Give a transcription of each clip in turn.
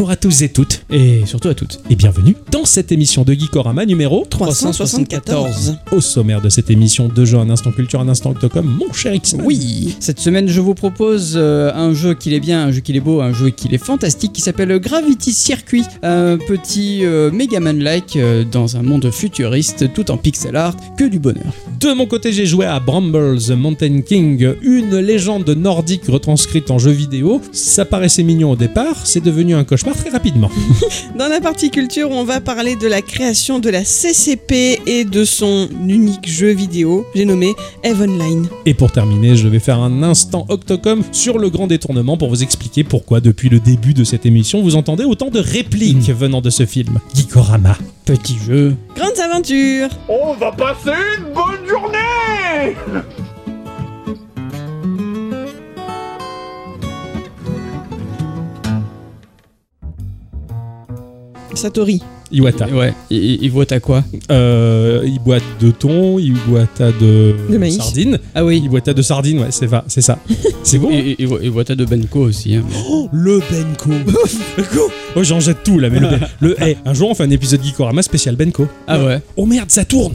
Bonjour à tous et toutes, Et surtout à toutes. et bienvenue dans cette émission de Geekorama numéro 374. Au sommaire de cette émission, deux jeux, un instant culture, un instant octocom, mon cher X. Oui, cette semaine je vous propose euh, un jeu qui est bien, un jeu qui est beau, un jeu qui est fantastique qui s'appelle Gravity Circuit, un petit euh, Megaman-like euh, dans un monde futuriste tout en pixel art, que du bonheur. De mon côté, j'ai joué à Bramble the Mountain King, une légende nordique retranscrite en jeu vidéo. Ça paraissait mignon au départ, c'est devenu un cauchemar très rapidement. Dans la partie culture, on va parler de la création de la CCP et de son unique jeu vidéo, j'ai nommé Heavenline. Et pour terminer, je vais faire un instant Octocom sur le grand détournement pour vous expliquer pourquoi depuis le début de cette émission, vous entendez autant de répliques venant de ce film. Geekorama. Petit jeu. Grandes aventures On va passer une bonne journée Satori. Iwata. Ouais, il, à quoi Euh, il boite de thon, il boite à de, De maïs. sardines. Ah oui. Il boite à de sardines, ouais, c'est va, c'est ça. C'est bon. Et, et, et vote à de Benko aussi. hein. Oh, le Benko. Benko. Oh, j'en jette tout là, mais le, Ben- le hey, un jour on fait un épisode Geekorama spécial Benko. Ah ouais. Oh merde, ça tourne.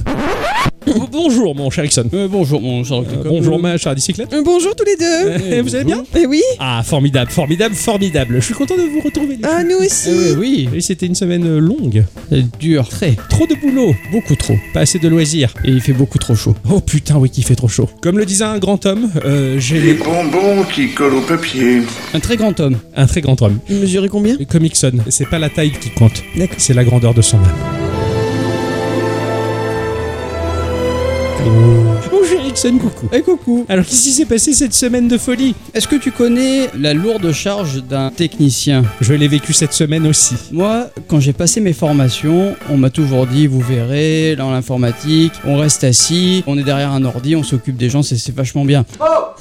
Oh, Bonjour mon cher Ixon. Euh, bonjour mon cher Euh, bonjour ma chère bicyclette. Euh, bonjour tous les deux Eh, vous allez bien Eh oui Ah, formidable, formidable, formidable. Je suis content de vous retrouver. Ah, filles. nous aussi Euh, oui, Et c'était une semaine euh, longue. c'est dur, très, Trop de boulot, beaucoup trop. pas assez de loisirs. Et il fait beaucoup trop chaud. Oh putain, oui, qu'il fait trop chaud. Comme le disait un grand homme, euh, j'ai Les bonbons qui collent au papier. Un très grand homme. un très grand homme. Il mesurait combien Comme Ixon, c'est pas la taille qui compte, D'accord. c'est la grandeur de son âme. Mon Ixon, coucou. Et coucou. Alors, qu'est-ce qui s'est passé cette semaine de folie? Est-ce que tu connais la lourde charge d'un technicien? Je l'ai vécu cette semaine aussi. Moi, quand j'ai passé mes formations, on m'a toujours dit, vous verrez, dans l'informatique, on reste assis, on est derrière un ordi, on s'occupe des gens, c'est vachement bien.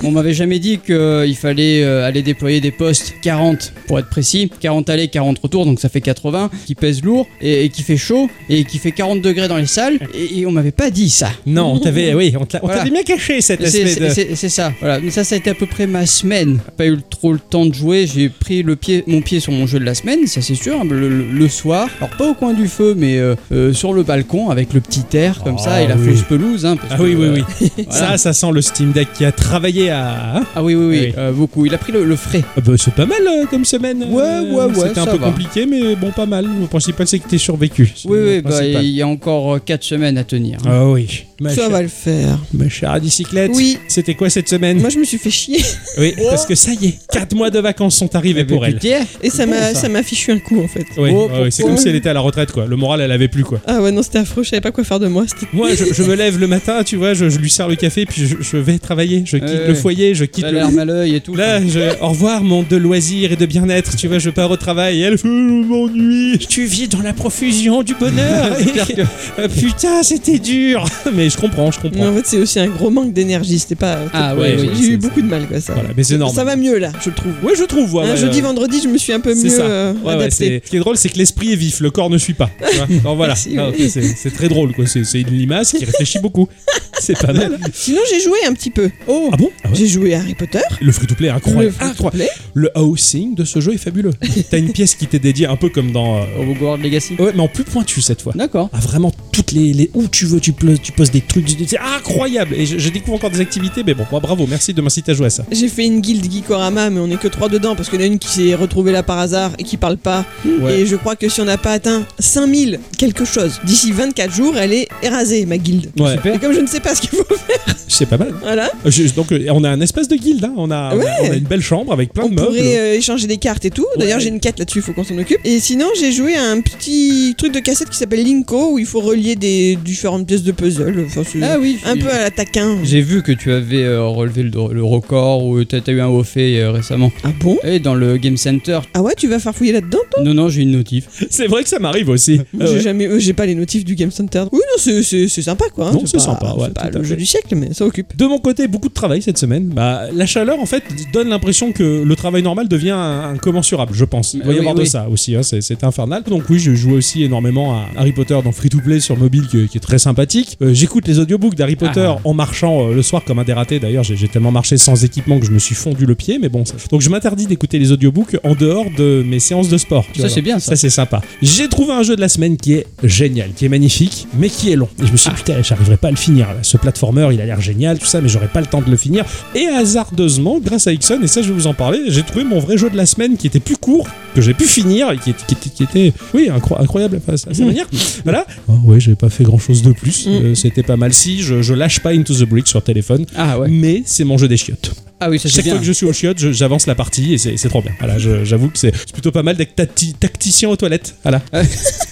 On m'avait jamais dit qu'il fallait euh, aller déployer des postes 40 pour être précis, 40 allées, 40 retours, donc ça fait 80, qui pèse lourd et, et qui fait chaud et qui fait 40 degrés dans les salles, et, et on m'avait pas dit ça. Non, on t'avait, oui, on Voilà. t'avait bien caché cette espèce de. C'est ça, voilà. Mais ça, ça a été à peu près ma semaine. Pas eu trop le temps de jouer. J'ai pris le pied, mon pied sur mon jeu de la semaine, ça c'est sûr. Le, soir, alors pas au coin du feu, mais euh, euh, sur le balcon avec le petit air comme ça Ah et la oui. fausse pelouse. hein, parce Ah que, oui, oui, euh, oui. Ça, voilà. ça sent le Steam Deck qui a travaillé à. hein Ah oui, oui, oui, Oui. euh, beaucoup. Il a pris le, le frais. Ah bah, c'est pas mal comme semaine. Ouais, ouais, ouais, C'était un peu va. compliqué, mais bon, pas mal. Le principal, c'est que t'es survécu. Oui, oui, bah, il y a encore 4 semaines à tenir. hein. Ah oui. Ma Ça chère, va le faire. ma chère bicyclette. Oui. C'était quoi cette semaine Moi, je me suis fait chier. Oui, parce que ça y est, 4 mois de vacances sont arrivés pour elle. putain. Et ça m'a ça. m'a fichu un coup, en fait. Oui, Oh, c'est pourquoi comme si elle était à la retraite, quoi. Le moral, elle avait plus, quoi. Ah ouais, non, c'était affreux, je savais pas quoi faire de moi. Moi, je, je me lève le matin, tu vois, je, je lui sers le café, puis je, je vais travailler. Je quitte Ouais, le foyer, je quitte le. l'air à l'œil et tout. Là, je, au revoir, monde de loisirs et de bien-être. Tu vois, je pars au travail. Et elle fait, je m'ennuie. Tu vis dans la profusion du bonheur. Que- Putain, c'était dur. Mais je comprends, je Mais comprends. en fait, c'est aussi un gros manque d'énergie. C'était pas. Ah Ouais, oui. J'ai eu beaucoup de mal, quoi, ça. Voilà, mais c'est normal. Ça va mieux là, je trouve. Ouais, je trouve. Ouais, Un ouais, jeudi, vendredi, je me suis un peu C'est mieux ça. euh, Ouais, adapté. c'est- ce qui est drôle, c'est que l'esprit est vif, le corps ne suit pas. tu vois. Alors voilà, Ah, c'est très drôle, quoi. C'est une limace qui réfléchit beaucoup. C'est pas mal. Sinon, j'ai joué un petit peu. Oh Ah bon? Ah ouais J'ai joué à Harry Potter. Le free-to-play est Le incroyable. free-to-play. Incroyable. Le housing de ce jeu est fabuleux. T'as une pièce qui t'est dédiée un peu comme dans. euh, Hogwarts Legacy. Ouais, mais en plus pointu cette fois. D'accord. Ah, vraiment, toutes les, les. Où tu veux, tu, poses- tu poses des trucs. C'est incroyable. Et je, je découvre encore des activités, mais bon, moi, bravo, merci de m'inciter à jouer à ça. J'ai fait une guilde Geekorama, mais on est que trois dedans parce qu'il y en a une qui s'est retrouvée là par hasard et qui parle pas. Ouais. Et je crois que si on n'a pas atteint 5000 quelque chose, d'ici 24 jours, elle est érasée, ma guilde. Ouais, Super. Et comme je ne sais pas ce qu'il faut faire, c'est pas mal. voilà, je- donc, euh, on a un espace de guilde, hein. on, a, on, a, Ouais. on a une belle chambre avec plein on de meubles. pourrait euh, échanger des cartes et tout. D'ailleurs, Ouais. j'ai une quête là-dessus, il faut qu'on s'en occupe. Et sinon, j'ai joué à un petit truc de cassette qui s'appelle Linko où il faut relier des différentes pièces de puzzle. Enfin, Ah oui. un peu à la taquin. J'ai vu que tu avais euh, relevé le, le record ou t'as as eu un haut fait euh, récemment. Ah bon? Et dans le Game Center. Ah ouais, tu vas farfouiller là-dedans Non, non, j'ai une notif. C'est vrai que ça m'arrive aussi. Ah J'ai ouais. jamais, euh, j'ai pas les notifs du Game Center. Oui, non, c'est- sympa quoi. hein. Non, c'est pas- sympa, ouais, C'est pas le jeu du siècle, mais ça occupe. De mon côté, beaucoup de travail cette semaine. Bah, la chaleur, en fait, donne l'impression que le travail normal devient incommensurable, je pense. Il doit y Oui, avoir de ça aussi, hein, c'est infernal. Donc oui, je jouais aussi énormément à Harry Potter dans Free to Play sur mobile qui, qui est très sympathique. Euh, J'écoute les audiobooks d'Harry Potter Ah. en marchant euh, le soir comme un dératé. D'ailleurs, j'ai tellement marché sans équipement que je me suis fondu le pied, mais bon. Donc je m'interdis d'écouter les audiobooks en dehors de mes séances de sport. tu Ça, c'est bien, ça. Ça c'est sympa. J'ai trouvé un jeu de la semaine qui est génial, qui est magnifique, mais qui est long. Et je me suis Ah. dit, putain, j'arriverai pas à le finir. Ce platformer, il a l'air génial, tout ça, mais j'aurais pas le temps de le finir. Et hasardeusement, grâce à Ixon, et ça je vais vous en parler, j'ai trouvé mon vrai jeu de la semaine qui était plus court, que j'ai pu finir et qui était, qui oui, incro- incroyable à sa- manière. Voilà. Oh, oui, j'ai pas fait grand chose de plus. Mm. Euh, C'était pas mal. Si, je, je lâche pas Into the Breach sur téléphone, Ah ouais. mais c'est mon jeu des chiottes. Ah oui, ça c'est Chaque fois que je suis au chiottes, je- j'avance la partie et c'est c'est trop bien. Voilà, je- j'avoue que c'est c'est plutôt pas mal d'être tacti- tacticien aux toilettes. Voilà.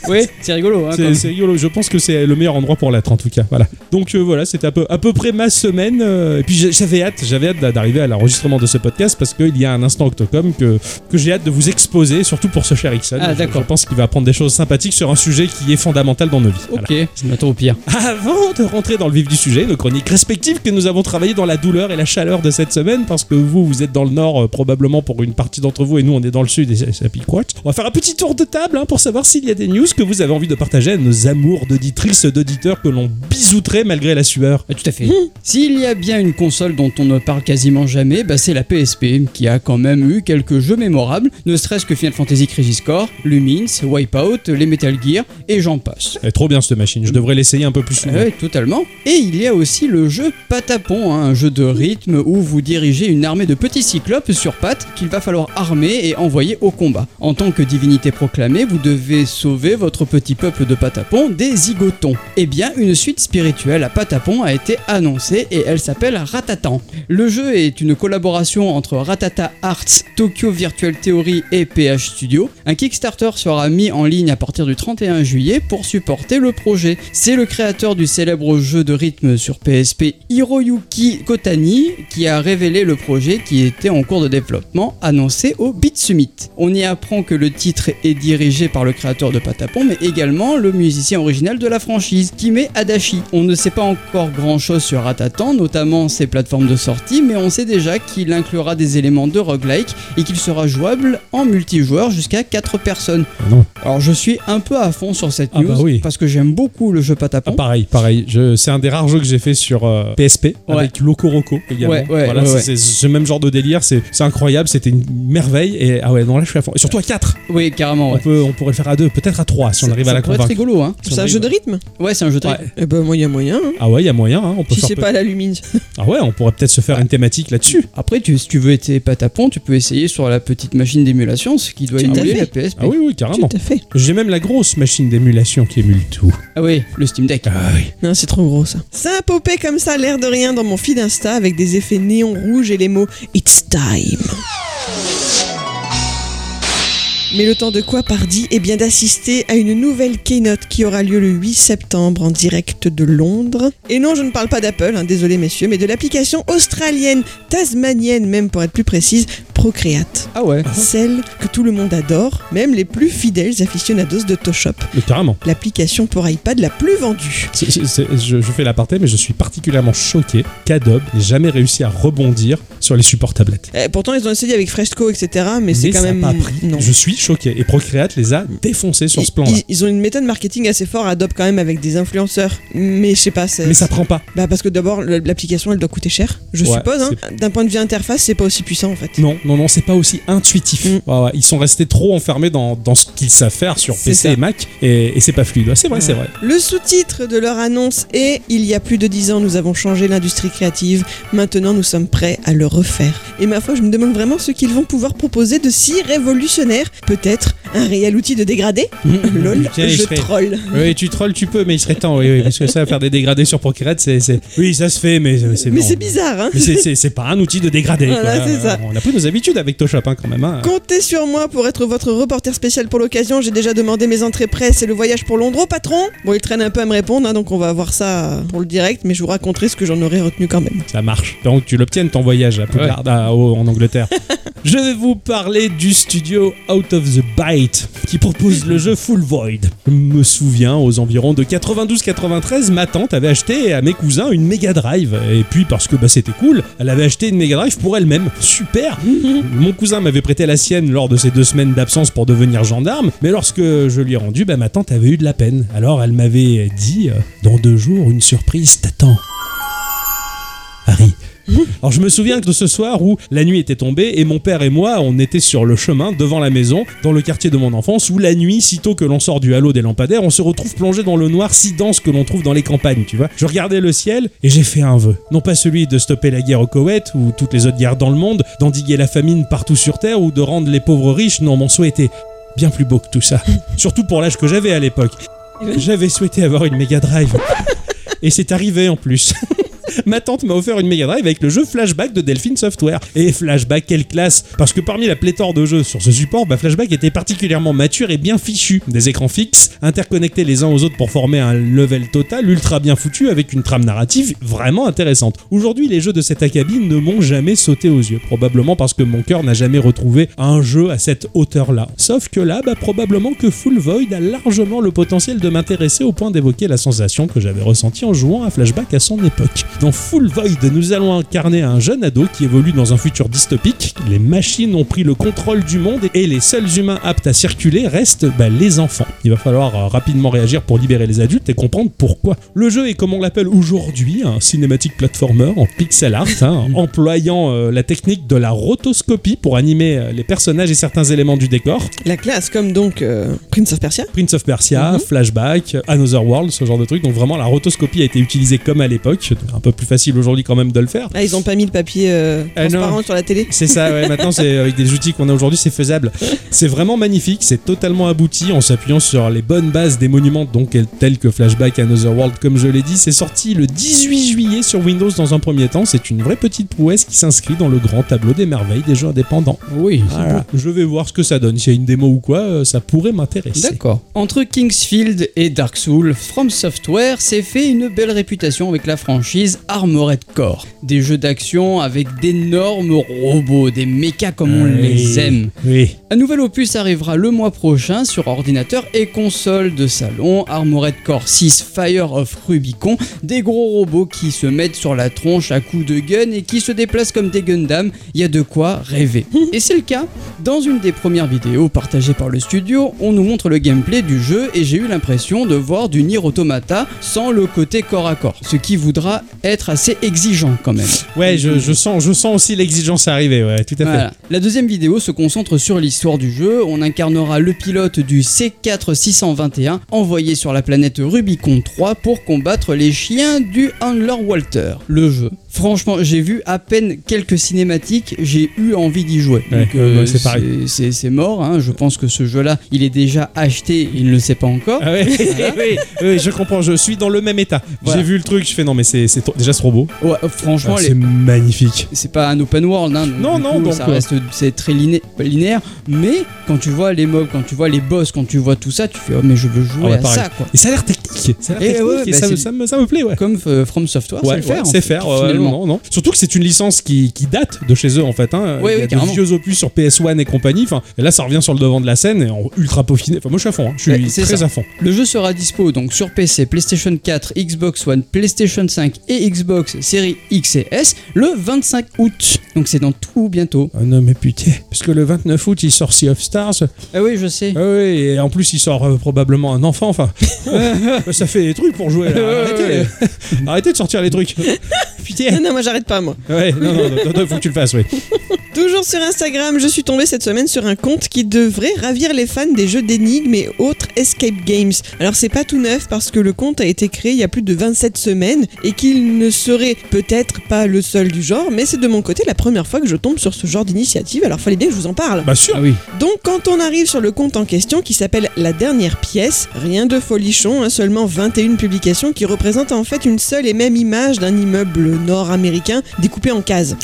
Oui, c'est rigolo. Hein, C'est comme- c'est rigolo, je pense que c'est le meilleur endroit pour l'être en tout cas. Voilà. Donc euh, voilà, c'était à peu, à peu près ma semaine. euh, et puis j'ai- j'avais hâte, j'avais hâte d'a- d'arriver à l'enregistrement de ce podcast parce qu'il y a un instant Octocom que, que j'ai hâte de vous exposer, surtout pour ce cher Ixon. Ah, Je- d'accord. Je, pense qu'il va apprendre des choses sympathiques sur un sujet qui est fondamental dans nos vies. Voilà. Ok, ça m'attend au pire. Avant de rentrer dans le vif du sujet, nos chroniques respectives que nous avons travaillé dans la douleur et la chaleur de cette semaine, parce que vous, vous êtes dans le nord euh, probablement pour une partie d'entre vous et nous on est dans le sud et ça, ça pique quoi. On va faire un petit tour de table hein, pour savoir s'il y a des news que vous avez envie de partager à nos amours d'auditrices, d'auditeurs que l'on bisouterait malgré la sueur. Ah, tout à fait. S'il y a bien une console dont on ne parle quasiment jamais, bah, c'est la PSP, qui a quand même eu quelques jeux mémorables, ne serait-ce que Final Fantasy Crisis Core, Lumines, Wipeout, les Metal Gear, et j'en passe. Elle est trop bien cette machine, je devrais l'essayer un peu plus souvent. Ouais, totalement. Et il y a aussi le jeu Patapon, hein, un jeu de rythme où vous dirigez une armée de petits cyclopes sur pattes qu'il va falloir armer et envoyer au combat. En tant que divinité proclamée, vous devez sauver votre petit peuple de Patapon des zigotons. Eh bien, une suite spirituelle à Patapon a été annoncée et elle s'appelle Ratatan. Le jeu est une collaboration entre Ratata Arts, Tokyo Virtual Theory et PH Studio. Un Kickstarter sera mis en ligne à partir du 31 juillet pour supporter le projet. C'est le créateur du célèbre jeu de rythme sur PSP Hiroyuki Kotani qui a révélé le projet qui était en cours de développement annoncé au Beat Summit. On y apprend que le titre est dirigé par le créateur de Patapon mais également le musicien original de la franchise, Kime Adachi. On ne sait pas encore grand chose sur Ratatan, notamment ses plateformes de sortie, mais on sait déjà qu'il inclura des éléments de roguelike et qu'il sera jouable en multijoueur jusqu'à 4 personnes. Ah non. Alors je suis un peu à fond sur cette Ah news bah oui. parce que j'aime beaucoup le jeu Ah, Patapon. pareil, pareil. Je- C'est un des rares jeux que j'ai fait sur euh, PSP Ouais. avec Loco Roco également. Ouais, ouais, voilà, c'est. C'est ce même genre de délire. C'est c'est incroyable, c'était une merveille. Et ah ouais, non là je suis à fond. Et surtout à 4 Oui, carrément. on, peut, on pourrait le faire à 2, peut-être à 3 si on arrive à la convaincre. rigolo, hein. Si C'est un jeu de rythme Ouais, c'est un jeu de Ouais. rythme. Eh ben, moi, il y a moyen. hein. Ah ouais, il y a moyen. hein, on peut Si c'est pas à la lumine. Ah ouais, on pourrait peut-être se faire une thématique là-dessus. Après, tu, si tu veux être patapon, tu peux essayer sur la petite machine d'émulation, ce qui doit émuler la PSP. Ah oui, oui, carrément. Tout à fait. J'ai même la grosse machine d'émulation qui émule tout. Ah oui, le Steam Deck. Ah oui. Non, c'est trop gros ça. Ça a popé comme ça, l'air de rien, dans mon feed Insta avec des effets néon rouge et les mots It's time. Mais le temps de quoi, pardi Eh bien d'assister à une nouvelle keynote qui aura lieu le 8 septembre en direct de Londres. Et non, je ne parle pas d'Apple, hein, désolé messieurs, mais de l'application australienne, tasmanienne même pour être plus précise, Procreate. Ah ouais. Celle que tout le monde adore, même les plus fidèles aficionados de Toshop. Mais carrément. L'application pour iPad la plus vendue. Je, je fais l'aparté, mais je suis particulièrement choqué qu'Adobe n'ait jamais réussi à rebondir sur les supports tablettes. Eh, pourtant, ils ont essayé avec Fresco, etc. Mais c'est quand ça même. pas pris. Non. Je suis choqué. Et Procreate les a défoncés sur Ils- ce plan-là. Ils, ils ont une méthode marketing assez forte, Adobe quand même, avec des influenceurs. Mais je sais pas. Mais ça prend pas. Bah parce que d'abord, l'application, elle doit coûter cher, je Ouais, suppose. hein. D'un point de vue interface, c'est pas aussi puissant en fait. Non, non, non, c'est pas aussi intuitif. Mm. Ouais, ouais, ils sont restés trop enfermés dans, dans ce qu'ils savent faire sur PC ça. et Mac, et, et c'est pas fluide. C'est vrai, c'est vrai. Le sous-titre de leur annonce est Il y a plus de 10 ans, nous avons changé l'industrie créative. Maintenant, nous sommes prêts à le refaire. Et ma foi, je me demande vraiment ce qu'ils vont pouvoir proposer de si révolutionnaire. Peut-être un réel outil de dégradé Lol, Tiens, je serait- troll. Oui, tu trolls, tu peux, mais il serait temps, oui, oui, parce que ça, faire des dégradés sur Procreate, c'est, Oui, ça se fait, mais c'est Mais c'est bizarre, hein Mais c'est, pas un outil de dégradé. Voilà, quoi. c'est ça. On a pris nos habitudes avec Toshop hein, quand même. hein. Comptez sur moi pour être votre reporter spécial pour l'occasion. J'ai déjà demandé mes entrées presse et le voyage pour Londres au patron. Bon, il traîne un peu à me répondre, hein, donc on va voir ça pour le direct, mais je vous raconterai ce que j'en aurais retenu quand même. Ça marche. Donc tu l'obtiennes ton voyage à Poudlard, à- au- en Angleterre. Je vais vous parler du studio Out of the Bite qui propose le jeu Full Void. Je me souviens, aux environs de 92-93, ma tante avait acheté à mes cousins une Mega Drive. Et puis, parce que bah, c'était cool, elle avait acheté une Mega Drive pour elle-même. Super Mon cousin m'avait prêté la sienne lors de ses deux semaines d'absence pour devenir gendarme, mais lorsque je lui ai rendu, bah, ma tante avait eu de la peine. Alors elle m'avait dit euh, Dans deux jours, une surprise t'attend. Harry. Alors je me souviens de ce soir où la nuit était tombée et mon père et moi on était sur le chemin devant la maison dans le quartier de mon enfance où la nuit sitôt que l'on sort du halo des lampadaires on se retrouve plongé dans le noir si dense que l'on trouve dans les campagnes tu vois. Je regardais le ciel et j'ai fait un vœu. Non pas celui de stopper la guerre au Koweït ou toutes les autres guerres dans le monde, d'endiguer la famine partout sur terre ou de rendre les pauvres riches, non mon souhait était bien plus beau que tout ça. Surtout pour l'âge que j'avais à l'époque. J'avais souhaité avoir une Mega Drive. Et c'est arrivé en plus. Ma tante m'a offert une Mega Drive avec le jeu Flashback de Delphine Software. Et Flashback, quelle classe Parce que parmi la pléthore de jeux sur ce support, bah, Flashback était particulièrement mature et bien fichu. Des écrans fixes, interconnectés les uns aux autres pour former un level total, ultra bien foutu, avec une trame narrative vraiment intéressante. Aujourd'hui, les jeux de cet acabit ne m'ont jamais sauté aux yeux. Probablement parce que mon cœur n'a jamais retrouvé un jeu à cette hauteur-là. Sauf que là, bah, probablement que Full Void a largement le potentiel de m'intéresser au point d'évoquer la sensation que j'avais ressentie en jouant à Flashback à son époque. Dans Full Void, nous allons incarner un jeune ado qui évolue dans un futur dystopique. Les machines ont pris le contrôle du monde et les seuls humains aptes à circuler restent bah, les enfants. Il va falloir euh, rapidement réagir pour libérer les adultes et comprendre pourquoi. Le jeu est comme on l'appelle aujourd'hui un cinématique platformer en pixel art, hein, employant euh, la technique de la rotoscopie pour animer euh, les personnages et certains éléments du décor. La classe, comme donc euh, Prince of Persia. Prince of Persia, Mhm. Flashback, Another World, ce genre de truc. Donc vraiment, la rotoscopie a été utilisée comme à l'époque. Un peu plus facile aujourd'hui quand même de le faire. Ah, ils ont pas mis le papier euh, Ah, transparent sur la télé C'est ça, ouais, maintenant c'est avec des outils qu'on a aujourd'hui, c'est faisable. C'est vraiment magnifique, c'est totalement abouti en s'appuyant sur les bonnes bases des monuments, donc tels que Flashback, Another World, comme je l'ai dit. C'est sorti le 18 juillet sur Windows dans un premier temps. C'est une vraie petite prouesse qui s'inscrit dans le grand tableau des merveilles des jeux indépendants. Oui, Voilà. Je vais voir ce que ça donne. S'il y a une démo ou quoi, euh, ça pourrait m'intéresser. D'accord. Entre Kingsfield et Dark Souls, From Software s'est fait une belle réputation avec la franchise Armored Core. Des jeux d'action avec d'énormes robots, des mechas comme on Oui. les aime. Oui. Un nouvel opus arrivera le mois prochain sur ordinateur et console de salon. Armored Core 6 Fire of Rubicon, des gros robots qui se mettent sur la tronche à coups de gun et qui se déplacent comme des Gundam. Il y a de quoi rêver. Et c'est le cas. Dans une des premières vidéos partagées par le studio, on nous montre le gameplay du jeu et j'ai eu l'impression de voir du Nier Automata sans le côté corps à corps, ce qui voudra être assez exigeant quand même. Ouais, je, je sens, je sens aussi l'exigence arriver, ouais, tout à fait. Voilà. La deuxième vidéo se concentre sur l'histoire du jeu. On incarnera le pilote du C4621 envoyé sur la planète Rubicon 3 pour combattre les chiens du Handler Walter. Le jeu. Franchement, j'ai vu à peine quelques cinématiques, j'ai eu envie d'y jouer. Ouais, Donc, euh, c'est pareil. c'est- c'est mort. hein. Je pense que ce jeu-là, il est déjà acheté, il ne le sait pas encore. Ah ouais, oui, oui, je comprends, je suis dans le même état. Voilà. J'ai vu le truc, je fais non, mais c'est déjà trop beau. Ouais, franchement, Ah, les- c'est magnifique. c'est pas un open world, hein, Non, non, coup, donc, ça euh, reste, c'est très liné- linéaire. Mais quand tu vois les mobs, quand tu vois les boss, quand tu vois tout ça, tu fais oh mais je veux jouer Ah à pareil. ça quoi. Et ça a l'air technique. Ça a l'air Et technique et bah, ça, me- c'est- ça me, ça me plaît. Comme euh, From Software, c'est faire. c'est faire, finalement. non, non. Surtout que c'est une licence qui, qui date de chez eux en fait. Hein. Ouais, Il y a vieux opus sur PS1 et compagnie. Enfin, et là, ça revient sur le devant de la scène et en ultra peaufiné. Enfin, moi, je suis à fond. hein. Je suis très ça. à fond. Le jeu sera dispo donc sur PC, PlayStation 4, Xbox One, PlayStation 5 et Xbox Series X et S le 25 août. Donc c'est dans tout bientôt. Ah non, mais putain. Parce que le 29 août, il sort Sea of Stars. Ah oui, je sais. Ah oui, et en plus, il sort euh, probablement un enfant. Enfin, ça fait des trucs pour jouer. là. Arrêtez. Arrêtez de sortir les trucs. Putain. Non, non, moi j'arrête pas, moi. Ouais, non, non, non, non, faut que tu le fasses, oui. Toujours sur Instagram, je suis tombée cette semaine sur un compte qui devrait ravir les fans des jeux d'énigmes et autres escape games. Alors c'est pas tout neuf parce que le compte a été créé il y a plus de 27 semaines et qu'il ne serait peut-être pas le seul du genre, mais c'est de mon côté la première fois que je tombe sur ce genre d'initiative, alors fallait bien que je vous en parle. Bah, sûr. Ah oui. Donc quand on arrive sur le compte en question qui s'appelle La Dernière Pièce, rien de folichon, hein, seulement 21 publications qui représentent en fait une seule et même image d'un immeuble nord-américain découpé en cases.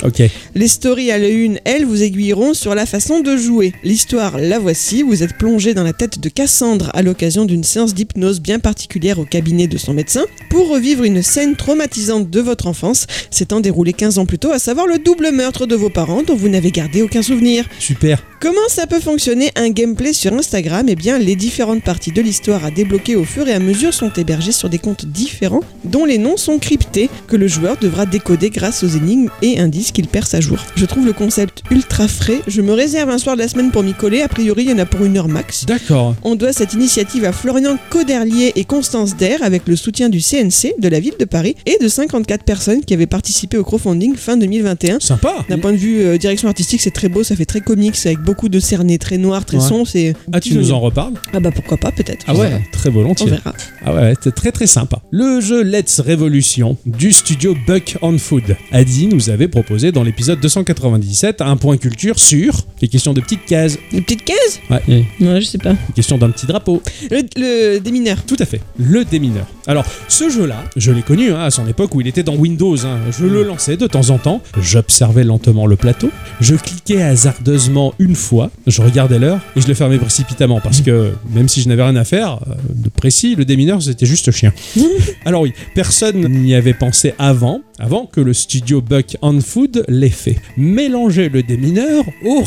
Les stories à la une, elles, vous aiguilleront sur la façon de jouer. L'histoire, la voici. Vous êtes plongé dans la tête de Cassandre à l'occasion d'une séance d'hypnose bien particulière au cabinet de son médecin pour revivre une scène traumatisante de votre enfance s'étant déroulée 15 ans plus tôt, à savoir le double meurtre de vos parents dont vous n'avez gardé aucun souvenir. Super. Comment ça peut fonctionner un gameplay sur Instagram? Eh bien, les différentes parties de l'histoire à débloquer au fur et à mesure sont hébergées sur des comptes différents dont les noms sont cryptés que le joueur devra décoder grâce aux énigmes et indices qu'il perce à jour. Je trouve le concept ultra frais. Je me réserve un soir de la semaine pour m'y coller. A priori, il y en a pour une heure max. D'accord. On doit cette initiative à Florian Coderlier et Constance Der avec le soutien du CNC, de la ville de Paris et de 54 personnes qui avaient participé au crowdfunding fin 2021. Sympa. D'un point de vue euh, direction artistique, c'est très beau, ça fait très comics avec beaucoup de cernets très noirs, très Ouais. sombres. Ah, tu nous en reparles? Ah bah pourquoi pas peut-être. Ah ouais. Très On volontiers. verra. Ah ouais, c'est très très sympa. Le jeu Let's Revolution du studio Buck on Food. Adi nous avait proposé dans l'épisode 297 un point culture sur les questions de petites cases, Une petite case Ouais. Ouais, je sais pas. les questions d'un petit drapeau. Le, le démineur. Tout à fait, le démineur. Alors, ce jeu-là, je l'ai connu hein, à son époque où il était dans Windows. hein. Je le lançais de temps en temps, j'observais lentement le plateau, je cliquais hasardeusement une fois, je regardais l'heure et je le fermais précipitamment parce que même si je n'avais rien à faire euh, de précis, le démineur c'était juste chien. Alors oui, personne n'y avait pensé avant, avant que le studio Buck on Food l'ait fait. Mélanger le démineur au.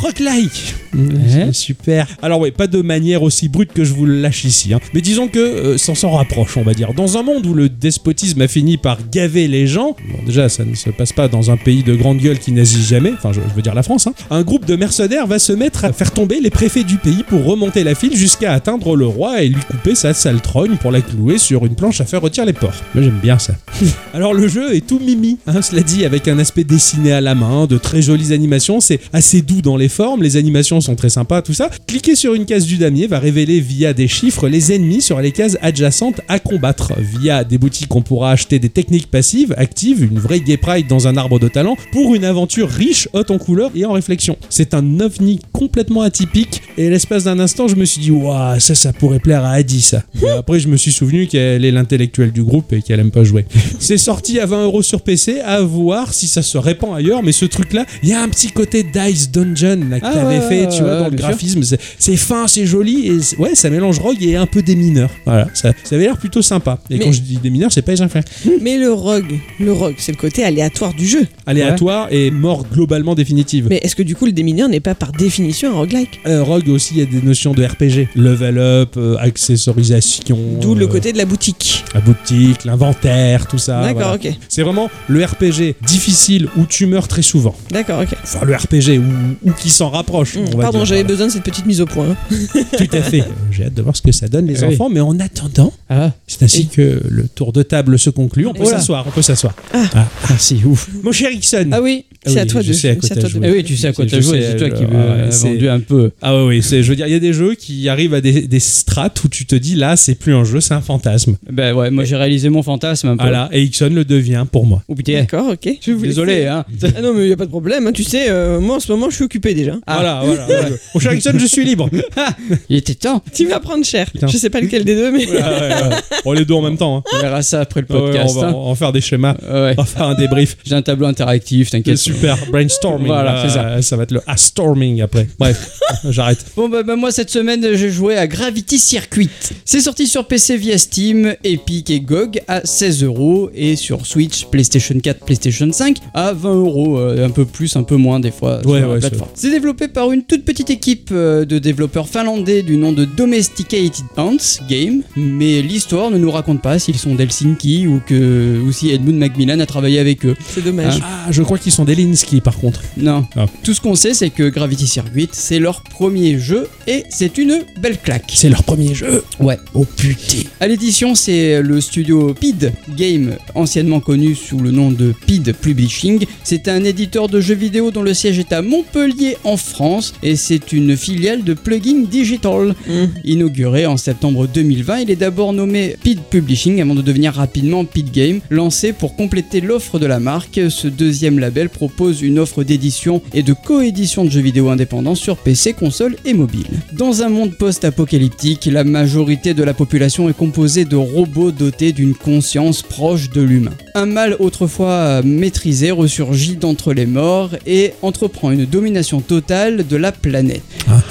C'est super. Alors oui, pas de manière aussi brute que je vous le lâche ici, hein. mais disons que euh, ça s'en rapproche, on va dire. Dans un monde où le despotisme a fini par gaver les gens, bon déjà ça ne se passe pas dans un pays de grande gueule qui n'agit jamais, enfin je, je veux dire la France, hein, un groupe de mercenaires va se mettre à faire tomber les préfets du pays pour remonter la file jusqu'à atteindre le roi et lui couper sa sale trogne pour la clouer sur une planche à faire retirer les porcs. Moi j'aime bien ça. Alors le jeu est tout mimi, hein, cela dit, avec un aspect dessiné à la main, de très jolies animations, c'est assez doux dans les formes, les animations sont très sympas, tout ça. Cliquer sur une case du damier va révéler via des chiffres les ennemis sur les cases adjacentes à combattre. Via des boutiques, on pourra acheter des techniques passives, actives, une vraie gay pride dans un arbre de talent, pour une aventure riche, haute en couleurs et en réflexion. C'est un ovni complètement atypique, et l'espace d'un instant, je me suis dit, waouh, ça, ça pourrait plaire à Adi, ça. Après, je me suis souvenu qu'elle est l'intellectuelle du groupe et qu'elle aime pas jouer. C'est sorti à 20 euros sur PC, à voir si ça se répand ailleurs, mais ce truc-là, il y a un petit côté Dice Dungeon là, que Ah t'avais ouais, fait, ouais, tu vois, ouais, dans le graphisme. C'est- fin, c'est joli, et ouais, ça mélange rogue et un peu des mineurs. Voilà, ça, ça avait l'air plutôt sympa. Et Mais- quand je dis des mineurs, c'est pas les enfants. Mais le rogue, le rogue, c'est le côté aléatoire du jeu. Aléatoire et mort globalement définitive. Mais est-ce que du coup le démineur n'est pas par définition un roguelike? Euh, Rogue aussi, il y a des notions de RPG. Level up, euh, accessorisation. D'où le euh, côté de la boutique. La boutique, l'inventaire, tout ça. D'accord, voilà. ok. C'est vraiment le RPG difficile où tu meurs très souvent. D'accord, ok. Enfin, le RPG où, où qui s'en rapproche. On va Pardon, j'avais besoin de cette petite mise au point. hein. Tout à fait. Euh, J'ai hâte de voir ce que ça donne, les Ah oui. enfants. Mais en attendant, Ah, c'est ainsi que le tour de table se conclut. On peut Voilà. s'asseoir, on peut s'asseoir. ah si, ouf. Mon cher Ixon. Ah oui. C'est oui, à toi je de sais à quoi c'est à toi de- joué. Eh oui, tu sais à quoi t'as joué, c'est toi je- qui ah m'as c'est- vendu un peu. Ah oui, je veux dire, il y a des jeux qui arrivent à des, des strates où tu te dis là, c'est plus un jeu, c'est un fantasme. Ben ouais, moi j'ai réalisé mon fantasme un peu. Voilà, et Ixon le devient pour moi. Oh putain. D'accord, ok. Je vais vous Désolé, laisser. hein. Ah non, mais y a pas de problème. hein. Tu sais, euh, moi en ce moment, je suis occupé déjà. Ah. Voilà, voilà. voilà. Mon cher Ixon, je suis libre. Il était temps. Tu vas prendre cher. Putain. Je sais pas lequel des deux, mais. Ouais, ouais, ouais. On les deux en même temps. Hein. On verra ça après le ouais, podcast. on, va, hein. on va faire des schémas, ouais. on va faire un débrief. J'ai un tableau interactif, C'est t'inquiète. super, brainstorming. Voilà, là, c'est ça. Ça va être le A-storming après. Bref, j'arrête. Bon bah, bah, moi cette semaine j'ai joué à Gravity Circuit. C'est sorti sur PC via Steam, Epic et GOG à 16 euros et sur Switch, PlayStation 4, PlayStation 5 à 20 euros, euh, un peu plus, un peu moins des fois Ouais, sur la ouais, plateforme. C'est développé par une toute petite équipe euh, de développeurs finlandais du nom de Domesticated Ants Game, mais l'histoire ne nous raconte pas s'ils sont d'Helsinki ou que ou si Edmund Macmillan a travaillé avec eux. C'est dommage. Ah, je crois qu'ils sont Linsky par contre. Non. Ah. Tout ce qu'on sait, c'est que Gravity Circuit, c'est leur premier jeu et c'est une belle claque. C'est leur premier jeu. Ouais. Oh putain. À l'édition, c'est le studio PID Game, anciennement connu sous le nom de PID Publishing. C'est un éditeur de jeux vidéo dont le siège est à Montpellier en France et c'est une filiale de Plugin Digital. Hum. Inauguré en septembre 2020, il est d'abord nommé PID Publishing avant de devenir rapidement Pit Game, lancé pour compléter l'offre de la marque. Ce deuxième label propose une offre d'édition et de coédition de jeux vidéo indépendants sur PC, console et mobile. Dans un monde post-apocalyptique, la majorité de la population est composée de robots dotés d'une conscience proche de l'humain. Un mal autrefois maîtrisé ressurgit d'entre les morts et entreprend une domination totale de la planète.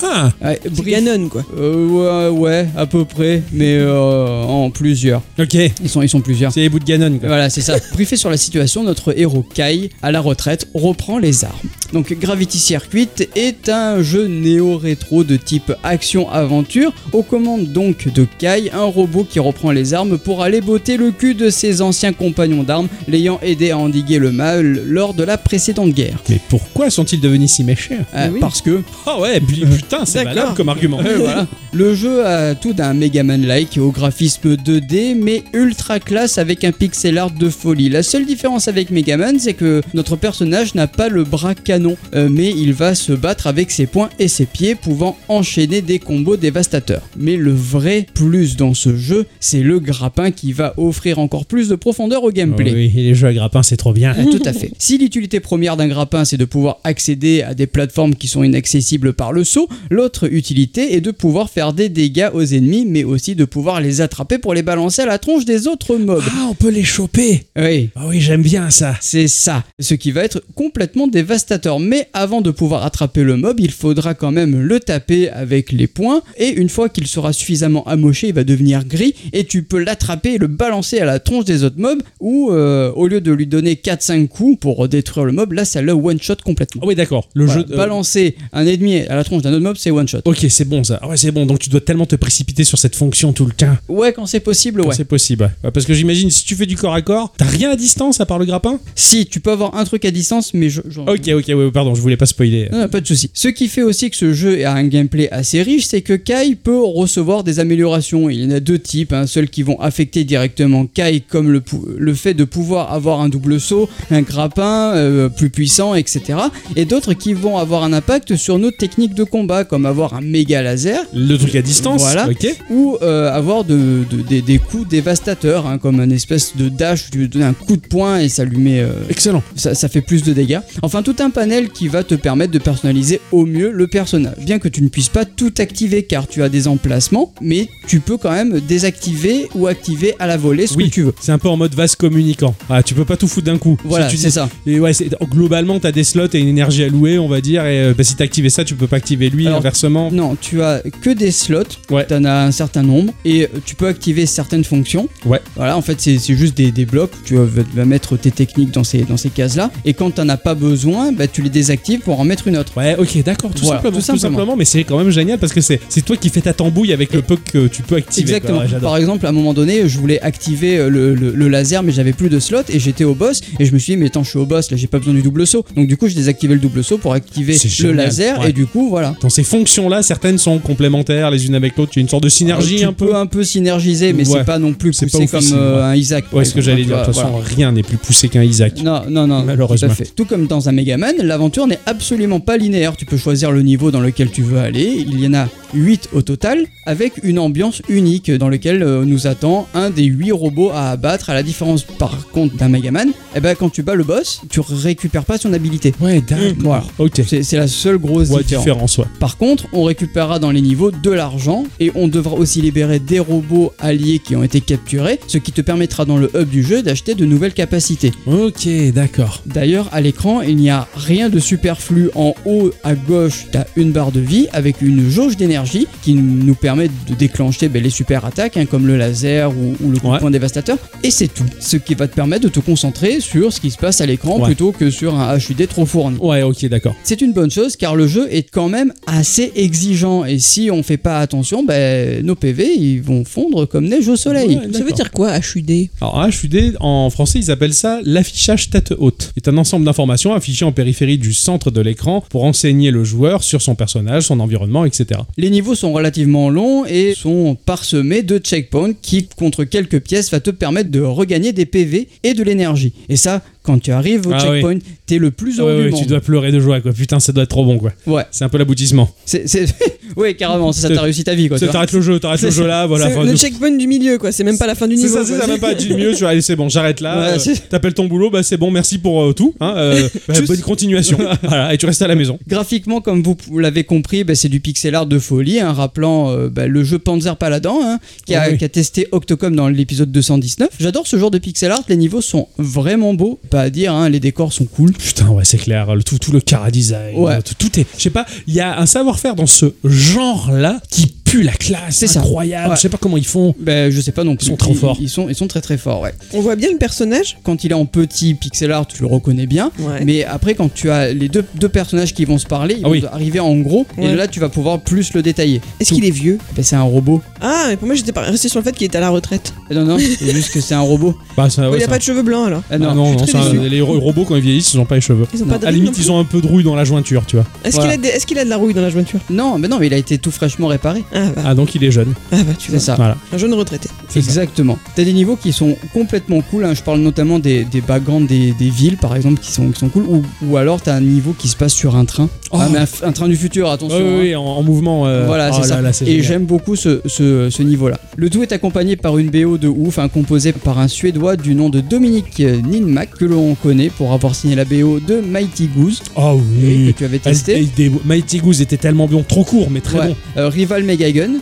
Ah Ouais, Ganon, quoi. Euh, ouais, ouais, à peu près, mais euh, en plusieurs. Ok, Ils sont, ils sont plusieurs. c'est les bouts de Ganon quoi. Voilà, c'est ça. Briefé sur la situation, notre héros Kai, à la retraite, reprend les armes. Donc Gravity Circuit est un jeu néo-rétro de type action-aventure, aux commandes donc de Kai, un robot qui reprend les armes pour aller botter le cul de ses anciens compagnons d'armes, l'ayant aidé à endiguer le mal lors de la précédente guerre. Mais pourquoi sont-ils devenus si méchants? Euh, oui. Parce que Ah ouais, puis- putain, c'est D'accord. valable comme argument. Voilà. Le jeu a tout d'un Megaman-like au graphisme 2D mais ultra classe avec un pixel art de folie. La seule différence avec Megaman, c'est que notre personnage n'a pas le bras canon, euh, mais il va se battre avec ses poings et ses pieds, pouvant enchaîner des combos dévastateurs. Mais le vrai plus dans ce jeu, c'est le grappin qui va offrir encore plus de profondeur au gameplay. Oui, les jeux à grappin, c'est trop bien. Ah, tout à fait. Si l'utilité première d'un grappin c'est de pouvoir accéder à des plateformes qui sont inaccessibles par le saut, l'autre utilité est de pouvoir faire des dégâts aux ennemis, mais aussi de pouvoir les attraper pour les balancer à la tronche des autres mobs. Ah, on peut les choper. Oui. Ah oui, j'aime bien ça. C'est ça, ce qui va être complètement dévastateur. Mais avant de pouvoir attraper le mob, il faudra quand même le taper avec les poings. Et une fois qu'il sera suffisamment amoché, il va devenir gris. Et tu peux l'attraper et le balancer à la tronche des autres mobs. Ou euh, au lieu de lui donner 4-5 coups pour détruire le mob, là ça le one-shot complètement. Ah oui, d'accord. Le Voilà, jeu. Balancer un ennemi à la tronche d'un autre mob, c'est one-shot. Ok, c'est bon ça. Ouais, c'est bon. Donc tu dois tellement te précipiter sur cette fonction tout le temps. Ouais, quand c'est possible, Quand ouais. C'est possible. ouais. Parce que j'imagine, si tu fais du corps à corps, t'as rien à distance à part le grappin? Si, tu peux avoir un truc à distance, mais je. Ok, ok, ouais, pardon, je voulais pas spoiler. Non, non, pas de souci. Ce qui fait aussi que ce jeu a un gameplay assez riche, c'est que Kai peut recevoir des améliorations. Il y en a deux types, hein, ceux qui vont affecter directement Kai, comme le, le fait de pouvoir avoir un double saut, un grappin euh, plus puissant, etc. Et d'autres qui vont avoir un impact sur nos techniques de combat, comme avoir un méga laser. Le truc à distance Voilà. Ou euh, avoir de, de- des, des coups dévastateurs, hein, comme un espèce de dash où tu lui donnes un coup de poing et ça lui met euh, Excellent. ça, ça fait plus de dégâts. Enfin, tout un panel qui va te permettre de personnaliser au mieux le personnage. Bien que tu ne puisses pas tout activer car tu as des emplacements, mais tu peux quand même désactiver ou activer à la volée ce Oui. que tu veux. C'est un peu en mode vase communicant. Ah, tu peux pas tout foutre d'un coup. Voilà, Si tu c'est ça. Et ouais, globalement, t'as des slots et une énergie à louer, on va dire. Et euh, bah, si t'as activé ça, tu peux pas activer lui, Alors, inversement. Non, tu as que des slots, Ouais. tu en as un certain nombre, et tu peux activer certaines fonctions. Ouais. Voilà, en fait, c'est juste des, des blocs, tu vas, mettre tes techniques dans ces, dans ces cases-là, et quand tu n'en as pas besoin, bah, tu les désactives pour en mettre une autre. Ouais, ok, d'accord, tout, Voilà, tout tout simplement. mais c'est quand même génial parce que c'est toi qui fais ta tambouille avec le peu que tu peux activer. quoi. Exactement. Ouais. Par exemple, à un moment donné, je voulais activer euh, le, le- le laser, mais j'avais plus de slots et j'étais au boss. Et je me suis dit, mais attends, je suis au boss, là, j'ai pas besoin du double saut. Donc, du coup, je désactivais le double saut pour activer le génial, laser. ouais. Et du coup, voilà. Dans ces fonctions-là, certaines sont complémentaires les unes avec l'autre. Tu as une sorte de synergie un peu. un peu synergiser, mais Ouais. c'est pas non plus poussé pas comme euh, un Isaac. Ouais, ce que j'allais dire. De toute façon, voilà. rien n'est plus poussé qu'un Isaac. Non, non, non, Malheureusement. tout à fait. Tout comme dans un Megaman, l'aventure n'est absolument pas linéaire. Tu peux choisir le niveau dans lequel tu veux aller. Il y en a 8 au total, avec une ambiance unique dans lequel euh, nous attend un des 8 robots à abattre. À la différence, par contre, d'un Megaman, eh ben, quand tu bats le boss, tu récupères pas son habilité. Ouais, d'accord. Voilà. Ok. C'est c'est la seule grosse Ouais, différence. différence, ouais. Par contre, on récupérera dans les niveaux de l'argent et on devra aussi libérer des robots alliés qui ont été capturés, ce qui te permettra dans le hub du jeu d'acheter de nouvelles capacités. Ok, d'accord. D'ailleurs, à l'écran, il n'y a rien de superflu. En haut à gauche, tu as une barre de vie avec une jauge d'énergie qui nous permet de déclencher ben, les super attaques, hein, comme le laser ou, ou le coup de poing dévastateur. Et c'est tout. Ce qui va te permettre de te concentrer sur ce qui se passe à l'écran Ouais. plutôt que sur un HUD trop fourni. Ouais, ok, d'accord. C'est une bonne chose car le jeu est quand même assez exigeant et si on fait pas attention, ben, nos PV ils vont fondre comme neige au soleil. Ouais, Ça veut dire quoi, HUD Alors HUD, en français, ils appellent ça l'affichage tête haute. C'est un ensemble d'informations affichées en périphérie du centre de l'écran pour enseigner le joueur sur son personnage, son environnement, etc. Les niveaux sont relativement longs et sont parsemés de checkpoints qui, contre quelques pièces, va te permettre de regagner des PV et de l'énergie. Et ça, quand tu arrives au Ah checkpoint, t'es le plus heureux du tu monde. dois pleurer de joie, quoi. Putain, ça doit être trop bon, quoi. Ouais, C'est un peu l'aboutissement. c'est, c'est- Ouais, carrément, ça, ça C'est- t'a réussi ta vie, quoi. C'est-. T'arrêtes le jeu, t'arrêtes le C'est- jeu là, voilà. C'est le checkpoint du milieu, quoi. C'est même pas la fin du C'est niveau. ça, c'est ça, même pas du mieux. Tu vas allez, c'est bon, j'arrête là. Ouais, euh, c'est- T'appelles ton boulot, bah c'est bon, merci pour euh, tout. Hein, euh, bah, bonne continuation. voilà, et tu restes à la maison. Graphiquement, comme vous l'avez compris, bah, c'est du pixel art de folie, hein, rappelant euh, bah, le jeu Panzer Paladin, hein, qui, a, Oui. qui a testé Octocom dans l'épisode 219. J'adore ce genre de pixel art, les niveaux sont vraiment beaux, pas à dire, hein, les décors sont cool. Putain, ouais, c'est clair. Le, tout, tout le cara design. Ouais. Tout, tout est. Je sais pas, il y a un savoir-faire dans ce genre-là qui pue la classe. C'est ça. incroyable. Ouais. Je sais pas comment ils font. Ben, je sais pas non plus. Ils sont trop forts. Ils sont, ils sont très très forts, ouais. On voit bien le personnage. Quand il est en petit pixel art, tu le reconnais bien. Ouais. Mais après, quand tu as les deux, deux personnages qui vont se parler, ils Ah oui. vont arriver en gros, Ouais. et là tu vas pouvoir plus le détailler. Est-ce qu'il est vieux? Ben, c'est un robot. Ah, mais pour moi, j'étais pas resté sur le fait qu'il était à la retraite. Eh Non, non, c'est juste que c'est un robot. Bah, ça, ouais, il a ça- pas de cheveux blancs alors. Ah Ah non, non, suis non, déçue. les ro- robots quand ils vieillissent, ils ont pas les cheveux. Ils ont Non. pas de À la ride limite, non ils ont un peu de rouille dans la jointure, tu vois. Est-ce Voilà. qu'il a, des- est-ce qu'il a de la rouille dans la jointure? Non, mais non, mais il a été tout fraîchement réparé. Ah bah, Ah, donc il est jeune. ah bah tu C'est vois. ça. Voilà. Un jeune retraité. Exactement. T'as des niveaux qui sont complètement cool. hein. Je parle notamment des, des backgrounds des, des villes, par exemple, qui sont, qui sont cool. Ou, ou alors t'as un niveau qui se passe sur un train. Oh. Ah, mais un, train du futur, attention. Ouais, ouais, hein. en, en mouvement. euh, Voilà, oh c'est ça. là, Et j'aime beaucoup ce, ce- ce niveau-là. Le tout est accompagné par une BO de ouf, hein, composée par un Suédois du nom de Dominique Ninmak, que l'on connaît pour avoir signé la BO de Mighty Goose, Oh oui. que tu avais testé. elle- des- Mighty Goose était tellement bon, trop court, mais très Ouais. bon. Euh, Rival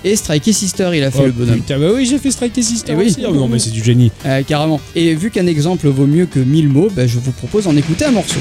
Et Strikey Sister, il a fait Oh, le bonhomme. putain, bah oui, j'ai fait Strike Sister Eh oui. aussi. Ah, non, mais c'est du génie. Euh, carrément. Et vu qu'un exemple vaut mieux que mille mots, bah, je vous propose d'en écouter un morceau.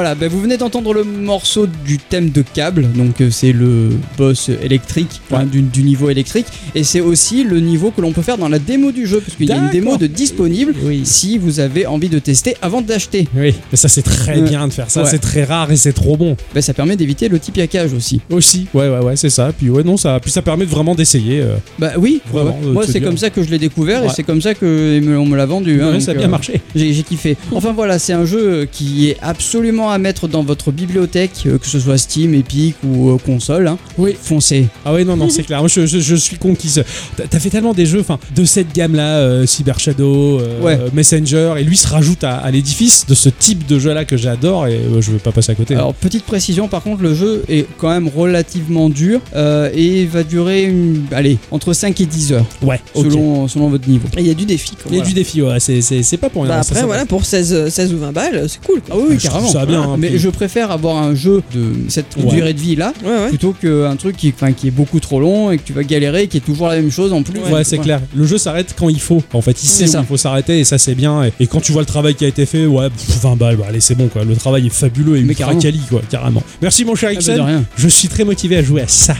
Voilà, bah, vous venez d'entendre le morceau du thème de câble, donc euh, c'est le boss électrique, enfin, du, du niveau électrique, et c'est aussi le niveau que l'on peut faire dans la démo du jeu, parce qu'il y a une démo de disponible Oui. si vous avez envie de tester avant d'acheter. Oui, mais ça c'est très Ouais. bien de faire ça, Ouais. c'est très rare et c'est trop bon. Bah, ça permet d'éviter le tipiakage aussi. Aussi, ouais, ouais, ouais, c'est ça. Puis ouais, non, ça, puis ça permet vraiment d'essayer. euh, Bah oui, Vraiment, ouais. euh, moi c'est comme ça que je l'ai découvert et Ouais. c'est comme ça que me- on me l'a vendu. hein, ouais, ça a bien euh, marché. J'ai kiffé. Enfin voilà, c'est un jeu qui est absolument à mettre dans votre bibliothèque, euh, que ce soit Steam, Epic ou euh, console. hein. Oui. Foncez. Ah ouais, non, non, c'est clair. Moi, je, je- je suis conquis. T'as fait tellement des jeux, enfin, de cette gamme-là, euh, Cyber Shadow, euh, Ouais. Messenger, et lui se rajoute à, à l'édifice de ce type de jeu-là que j'adore, et euh, je veux pas passer à côté. Alors petite précision, par contre, le jeu est quand même relativement dur euh, et va durer, une- allez, entre 5 et 10 heures, ouais, selon, selon votre niveau. Et il y a du défi. Quoi. Il y a du défi, ouais, c'est- pas pour rien. Bah ça, après, ça voilà, pour 16, euh, 16 ou 20 balles, c'est cool. Ah oui, oui, trouve carrément. ça bien, hein, Mais puis- je préfère avoir un jeu de cette Ouais. durée de vie là Ouais, ouais. plutôt qu'un truc qui, est beaucoup trop long et que tu vas galérer, qui est toujours la même chose en plus. Ouais, c'est clair. Le jeu s'arrête quand il faut. En fait, il C'est sait ça. où il faut s'arrêter et ça c'est bien. Et, et quand tu vois le travail qui a été fait, ouais, pff, 20 balles, bah, allez, c'est bon quoi. Le travail est fabuleux et Mais ultra carrément. quali quoi, carrément. Merci mon cher Ah, bah, rien. Je suis très motivé à jouer à ça.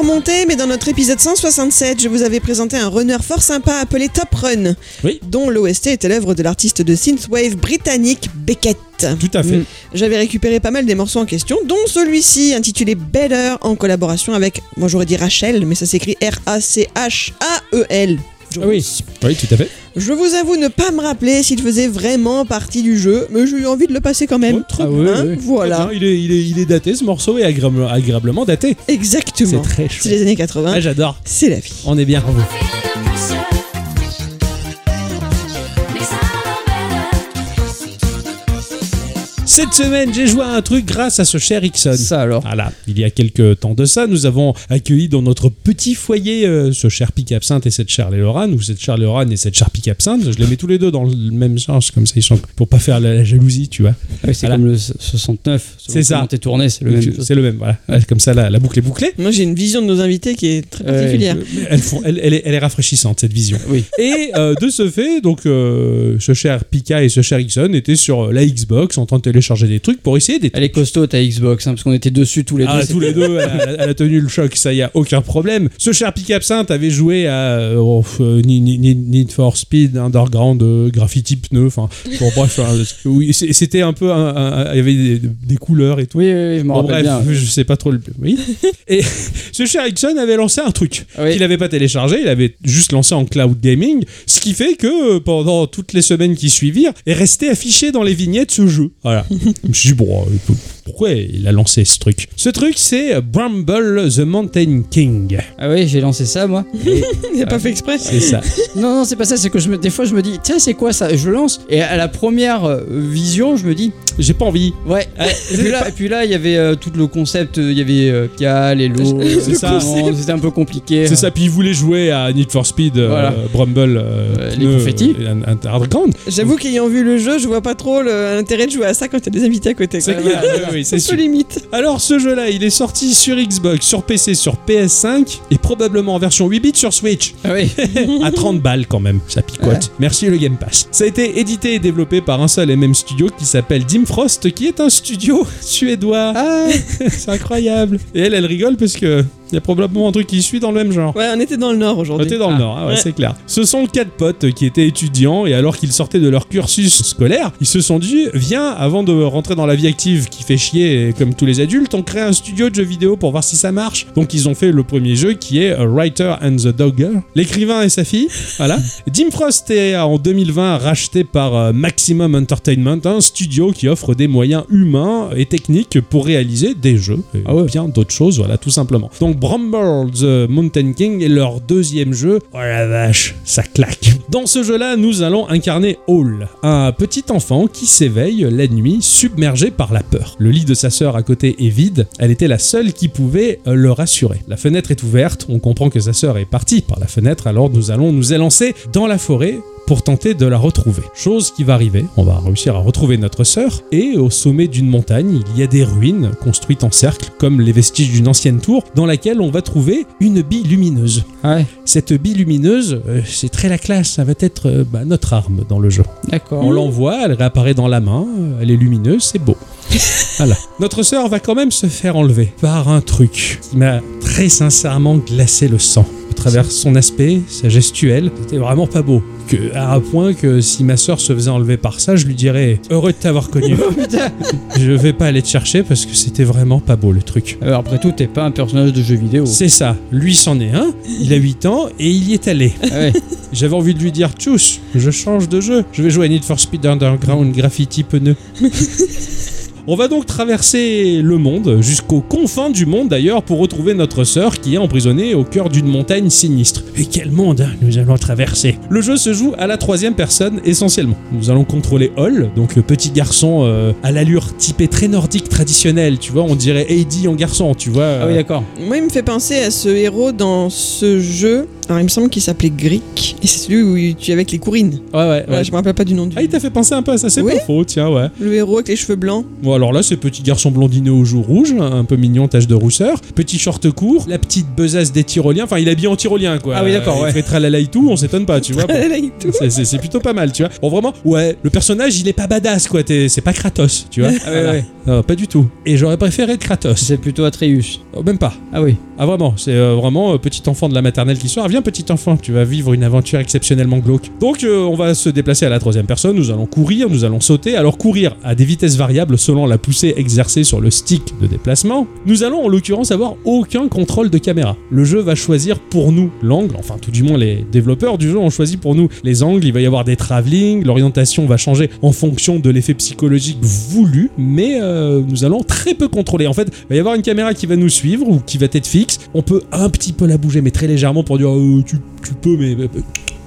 Remonter, mais dans notre épisode 167, je vous avais présenté un runner fort sympa appelé Top Run, Oui. dont l'OST était l'œuvre de l'artiste de synthwave britannique Beckett. Tout à fait. Mm. J'avais récupéré pas mal des morceaux en question, dont celui-ci intitulé Better en collaboration avec, moi j'aurais dit Rachel, mais ça s'écrit R-A-C-H-A-E-L. Ah oui, oui, tout à fait. Je vous avoue ne pas me rappeler s'il faisait vraiment partie du jeu, mais j'ai eu envie de le passer quand même. Ouais, très Ah bien. Voilà, Très. Il, est, il, est, il est daté, ce morceau est agréable- agréablement daté. C'est exactement. très C'est chouette. les années 80, Ah, J'adore. c'est la vie. On est bien. Cette semaine, j'ai joué à un truc grâce à ce cher Ixon. Ça alors. Voilà, il y a quelques temps de ça, nous avons accueilli dans notre petit foyer euh, ce cher Pic Absinthe et cette chère Lorane, ou cette chère Lorane et cette chère Pic Absinthe. Je les mets tous les deux dans le même sens, comme ça ils sont pour pas faire la, la jalousie, tu vois. Ouais, c'est Voilà. comme le 69. selon C'est ça. t'es tourné, c'est le même. C'est le même, voilà. Ouais, Comme ça, la, la boucle est bouclée. Moi j'ai une vision de nos invités qui est très particulière. Elle, font- elle- elle est, elle est rafraîchissante, cette vision. Oui. Et euh, de ce fait, donc, euh, ce cher Pika et ce cher Ixon étaient sur la Xbox en train de télécharger des trucs pour essayer des Elle est costaud ta Xbox, hein, parce qu'on était dessus tous les Ah, deux. tous les deux, elle a, elle a tenu le choc, ça y a aucun problème. Ce cher Pic Absinthe avait joué à euh, oh, euh, Need for Speed, Underground, euh, Graffiti Pneu, enfin, bon, bref, hein, oui, c'était un peu, un- un- il y avait des, des couleurs et tout. Oui, oui, oui, je Bon, bref, bien. je sais pas trop le. Oui. Et ce cher Ixon avait lancé un truc Ah oui. qu'il n'avait pas téléchargé, il avait juste lancé en cloud gaming, ce qui fait que euh, pendant toutes les semaines qui suivirent, est resté affiché dans les vignettes ce jeu. Voilà. Je me suis dit, bon, euh, pourquoi il a lancé ce truc? Ce truc, c'est Bramble the Mountain King. Ah oui, j'ai lancé ça moi. Et- Il a pas fait exprès? C'est ça. non, non, c'est pas ça, c'est que je me... des fois je me dis, tiens, c'est quoi ça? Je le lance, et à la première euh, vision, je me dis, J'ai pas envie. ouais. et, puis là, et puis là, il y avait euh, tout le concept, euh, il y avait euh, les lots, C'est ça. euh, c'était un peu compliqué. C'est ça, puis il voulait jouer à Need for Speed, euh, Voilà. Bramble, euh, Euh, les confettis. euh, un- un- Underground. J'avoue qu'ayant vu le jeu, je vois pas trop l'intérêt de jouer à ça quand t'as des invités à côté. C'est quoi. clair, oui, oui, c'est Un sûr. peu limite. Alors ce jeu-là, il est sorti sur Xbox, sur PC, sur PS5 et probablement en version 8 bits sur Switch. Ah oui. à 30 balles quand même, ça picote. Merci le Game Pass. Ça a été édité et développé par un seul et même studio qui s'appelle Dim Frost, qui est un studio suédois. Ah, C'est incroyable. Et elle, elle rigole parce que il y a probablement un truc qui suit dans le même genre. Ouais, on était dans le nord aujourd'hui. T'es dans le Ah. Nord, ah ouais, Ouais. c'est clair. Ce sont quatre potes qui étaient étudiants et alors qu'ils sortaient de leur cursus scolaire, ils se sont dit viens, avant de rentrer dans la vie active qui fait chier comme tous les adultes, on crée un studio de jeux vidéo pour voir si ça marche. Donc ils ont fait le premier jeu qui est A Writer and the Dogger, l'écrivain et sa fille. Voilà. Dim Frost est en 2020 racheté par euh, Maximum Entertainment, un studio qui offre des moyens humains et techniques pour réaliser des jeux et Ah ouais. bien d'autres choses, voilà, tout simplement. Donc Bramble the Mountain King est leur deuxième jeu. Oh la vache, ça claque. Dans ce jeu-là, nous allons incarner Hall, un petit enfant qui s'éveille la nuit submergé par la peur. Le lit de sa sœur à côté est vide, elle était la seule qui pouvait euh, le rassurer. La fenêtre est ouverte, on comprend que sa sœur est partie par la fenêtre, alors nous allons nous élancer dans la forêt pour tenter de la retrouver. Chose qui va arriver, on va réussir à retrouver notre sœur, et au sommet d'une montagne, il y a des ruines construites en cercle, comme les vestiges d'une ancienne tour, dans laquelle on va trouver une bille lumineuse. ouais, Cette bille lumineuse, euh, c'est très la classe, ça va être euh, bah, notre arme dans le jeu. d'accord. On l'envoie, elle réapparaît dans la main, euh, elle est lumineuse, c'est beau. voilà. Notre sœur va quand même se faire enlever par un truc qui m'a très sincèrement glacé le sang. À travers son aspect, sa gestuelle, c'était vraiment pas beau. Que, à un point que si ma sœur se faisait enlever par ça, je lui dirais heureux de t'avoir connu. Oh, je vais pas aller te chercher parce que c'était vraiment pas beau le truc. Euh, après tout, t'es pas un personnage de jeu vidéo. C'est ça, lui c'en est un, il a 8 ans et il y est allé. Ah ouais. J'avais envie de lui dire tchuss, je change de jeu, je vais jouer à Need for Speed Underground Graffiti pneu. On va donc traverser le monde, jusqu'aux confins du monde d'ailleurs, pour retrouver notre sœur qui est emprisonnée au cœur d'une montagne sinistre. Et quel monde hein, nous allons traverser Le jeu se joue à la troisième personne essentiellement. Nous allons contrôler Hall, donc le petit garçon euh, à l'allure typée très nordique traditionnelle, tu vois, on dirait Heidi en garçon, tu vois. Ah oui, euh, d'accord. Moi, il me fait penser à ce héros dans ce jeu Alors il me semble qu'il s'appelait Grick. Et c'est celui où tu es avec les courines. Ouais, ouais, ouais. Ouais, je me rappelle pas du nom du. Ah, il t'a fait penser un peu à ça, c'est Oui. pas faux, tiens, ouais. Le héros avec les cheveux blancs. Bon, alors là, c'est petit garçon blondiné aux joues rouges, un peu mignon, tache de rousseur, petit short court, la petite besace des tyroliens, enfin, il est habillé en tyrolien, quoi. Ah oui, d'accord, Euh, ouais. Il fait tralala et tout, on s'étonne pas, tu vois. Bon, tout. c'est- c'est c'est plutôt pas mal, tu vois. Bon, vraiment, ouais, le personnage, il est pas badass, quoi. t'es- C'est pas Kratos, tu vois. Ah ouais, ouais. Non, pas du tout. Et j'aurais préféré Kratos. C'est plutôt Atreus. Oh, même pas. Ah oui. Ah vraiment, c'est euh, vraiment euh, petit enfant de la maternelle qui sort. Viens petit enfant, tu vas vivre une aventure exceptionnellement glauque. Donc euh, on va se déplacer à la troisième personne, nous allons courir, nous allons sauter. Alors courir à des vitesses variables selon la poussée exercée sur le stick de déplacement. Nous allons en l'occurrence avoir aucun contrôle de caméra. Le jeu va choisir pour nous l'angle, enfin tout du moins les développeurs du jeu ont choisi pour nous les angles. Il va y avoir des travelling, l'orientation va changer en fonction de l'effet psychologique voulu, mais euh, nous allons très peu contrôler. En fait, il va y avoir une caméra qui va nous suivre ou qui va être fixe. On peut un petit peu la bouger, mais très légèrement pour dire tu, tu peux, mais.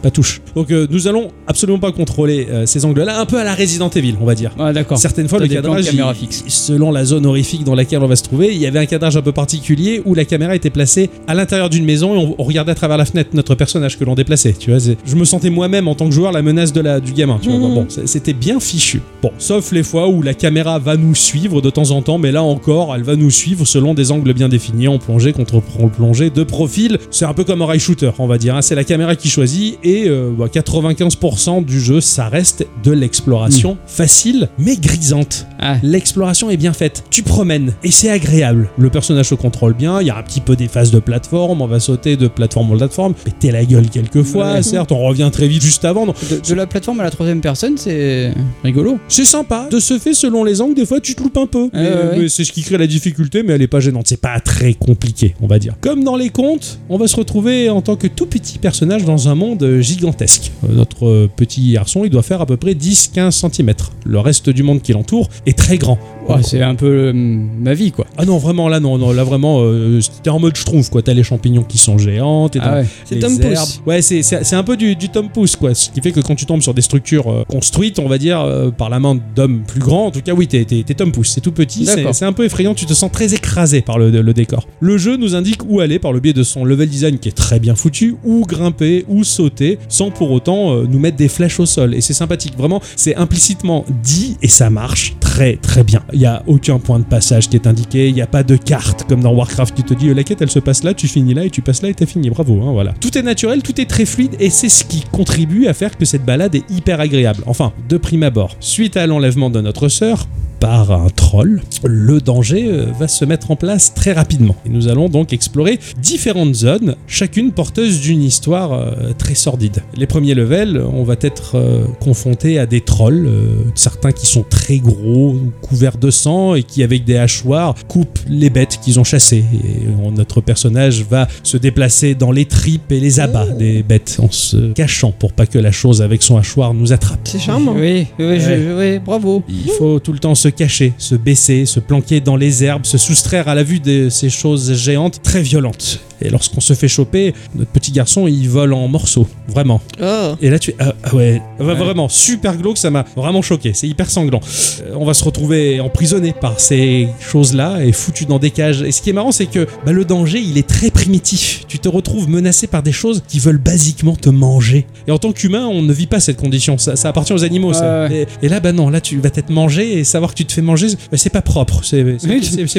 Mais- mais pas touche. Donc euh, nous allons absolument pas contrôler euh, ces angles-là, un peu à la Resident Evil, on va dire. Ah d'accord. Certaines fois, T'as le des plans de cadrage, caméra il- fixe. selon la zone horrifique dans laquelle on va se trouver, il y avait un cadrage un peu particulier où la caméra était placée à l'intérieur d'une maison et on, on regardait à travers la fenêtre notre personnage que l'on déplaçait. Tu vois, c'est- je me sentais moi-même en tant que joueur la menace de la, du gamin. Tu vois, Mhm. bon, c'est- c'était bien fichu. Bon, sauf les fois où la caméra va nous suivre de temps en temps, mais là encore, elle va nous suivre selon des angles bien définis, en plongée contre plongée, de profil. C'est un peu comme un rail shooter, on va dire. hein. C'est la caméra qui choisit et euh, bah, 95% du jeu, ça reste de l'exploration facile mais grisante. Ah. L'exploration est bien faite. Tu promènes et c'est agréable. Le personnage se contrôle bien. Il y a un petit peu des phases de plateforme. On va sauter de plateforme en plateforme. Péter la gueule quelquefois. Ouais. Certes, on revient très vite juste avant. Donc, De, de la plateforme à la troisième personne, c'est rigolo. c'est sympa. De ce fait, selon les angles, des fois, tu te loupes un peu. Ouais, ouais. mais c'est ce qui crée la difficulté, mais elle est pas gênante. C'est pas très compliqué, on va dire. Comme dans les contes, on va se retrouver en tant que tout petit personnage dans un monde euh, gigantesque. Euh, notre euh, petit garçon, il doit faire à peu près 10-15 cm. Le reste du monde qui l'entoure est très grand. Ouais, c'est un peu euh, ma vie quoi. Ah non, vraiment, là, non, non là, vraiment, euh, t'es en mode schtroumpf, quoi. T'as les champignons qui sont géants, t'es Ah ouais. C'est Tom. Pouce. Ouais, c'est, c'est, c'est un peu du, du Tom Pouce, quoi. Ce qui fait que quand tu tombes sur des structures euh, construites, on va dire, euh, par la main d'hommes plus grands, en tout cas, oui, t'es, t'es, t'es Tom Pouce. C'est tout petit, c'est un peu effrayant, tu te sens très écrasé par le, le décor. Le jeu nous indique où aller par le biais de son level design qui est très bien foutu, où grimper, où sauter, sans pour autant euh, nous mettre des flèches au sol. Et c'est sympathique, vraiment, c'est implicitement dit et ça marche très très bien. Il y a aucun point de passage qui est indiqué, il n'y a pas de carte comme dans Warcraft qui te dit euh, la quête elle se passe là, tu finis là et tu passes là et t'as fini. Bravo, hein, voilà. Tout est naturel, tout est très fluide et c'est ce qui contribue à faire que cette balade est hyper agréable. Enfin, de prime abord. Suite à l'enlèvement de notre sœur, par un troll, le danger euh, va se mettre en place très rapidement. Et nous allons donc explorer différentes zones, chacune porteuse d'une histoire euh, très sordide. Les premiers levels, on va être euh, confronté à des trolls, certains qui sont très gros, couverts de sang et qui avec des hachoirs coupent les bêtes qu'ils ont chassées. Et notre personnage va se déplacer dans les tripes et les abats des bêtes en se cachant pour pas que la chose avec son hachoir nous attrape. C'est charmant. Oui, oui, je- je- oui, bravo. Il faut tout le temps se cacher, se baisser, se planquer dans les herbes, se soustraire à la vue de ces choses géantes très violentes. Et lorsqu'on se fait choper, notre petit garçon, il vole en morceaux. Vraiment. Oh. Et là, tu. Ah, ah ouais. Ouais, Ouais. Vraiment, super glauque, ça m'a vraiment choqué. C'est hyper sanglant. Euh, on va se retrouver emprisonné par ces choses-là et foutu dans des cages. Et ce qui est marrant, c'est que bah, le danger, il est très primitif. Tu te retrouves menacé par des choses qui veulent basiquement te manger. Et en tant qu'humain, on ne vit pas cette condition. Ça, ça appartient aux animaux, ça. Et, et là, bah non, là, tu vas t'être mangé et savoir que tu te fais manger, bah, c'est pas propre. C'est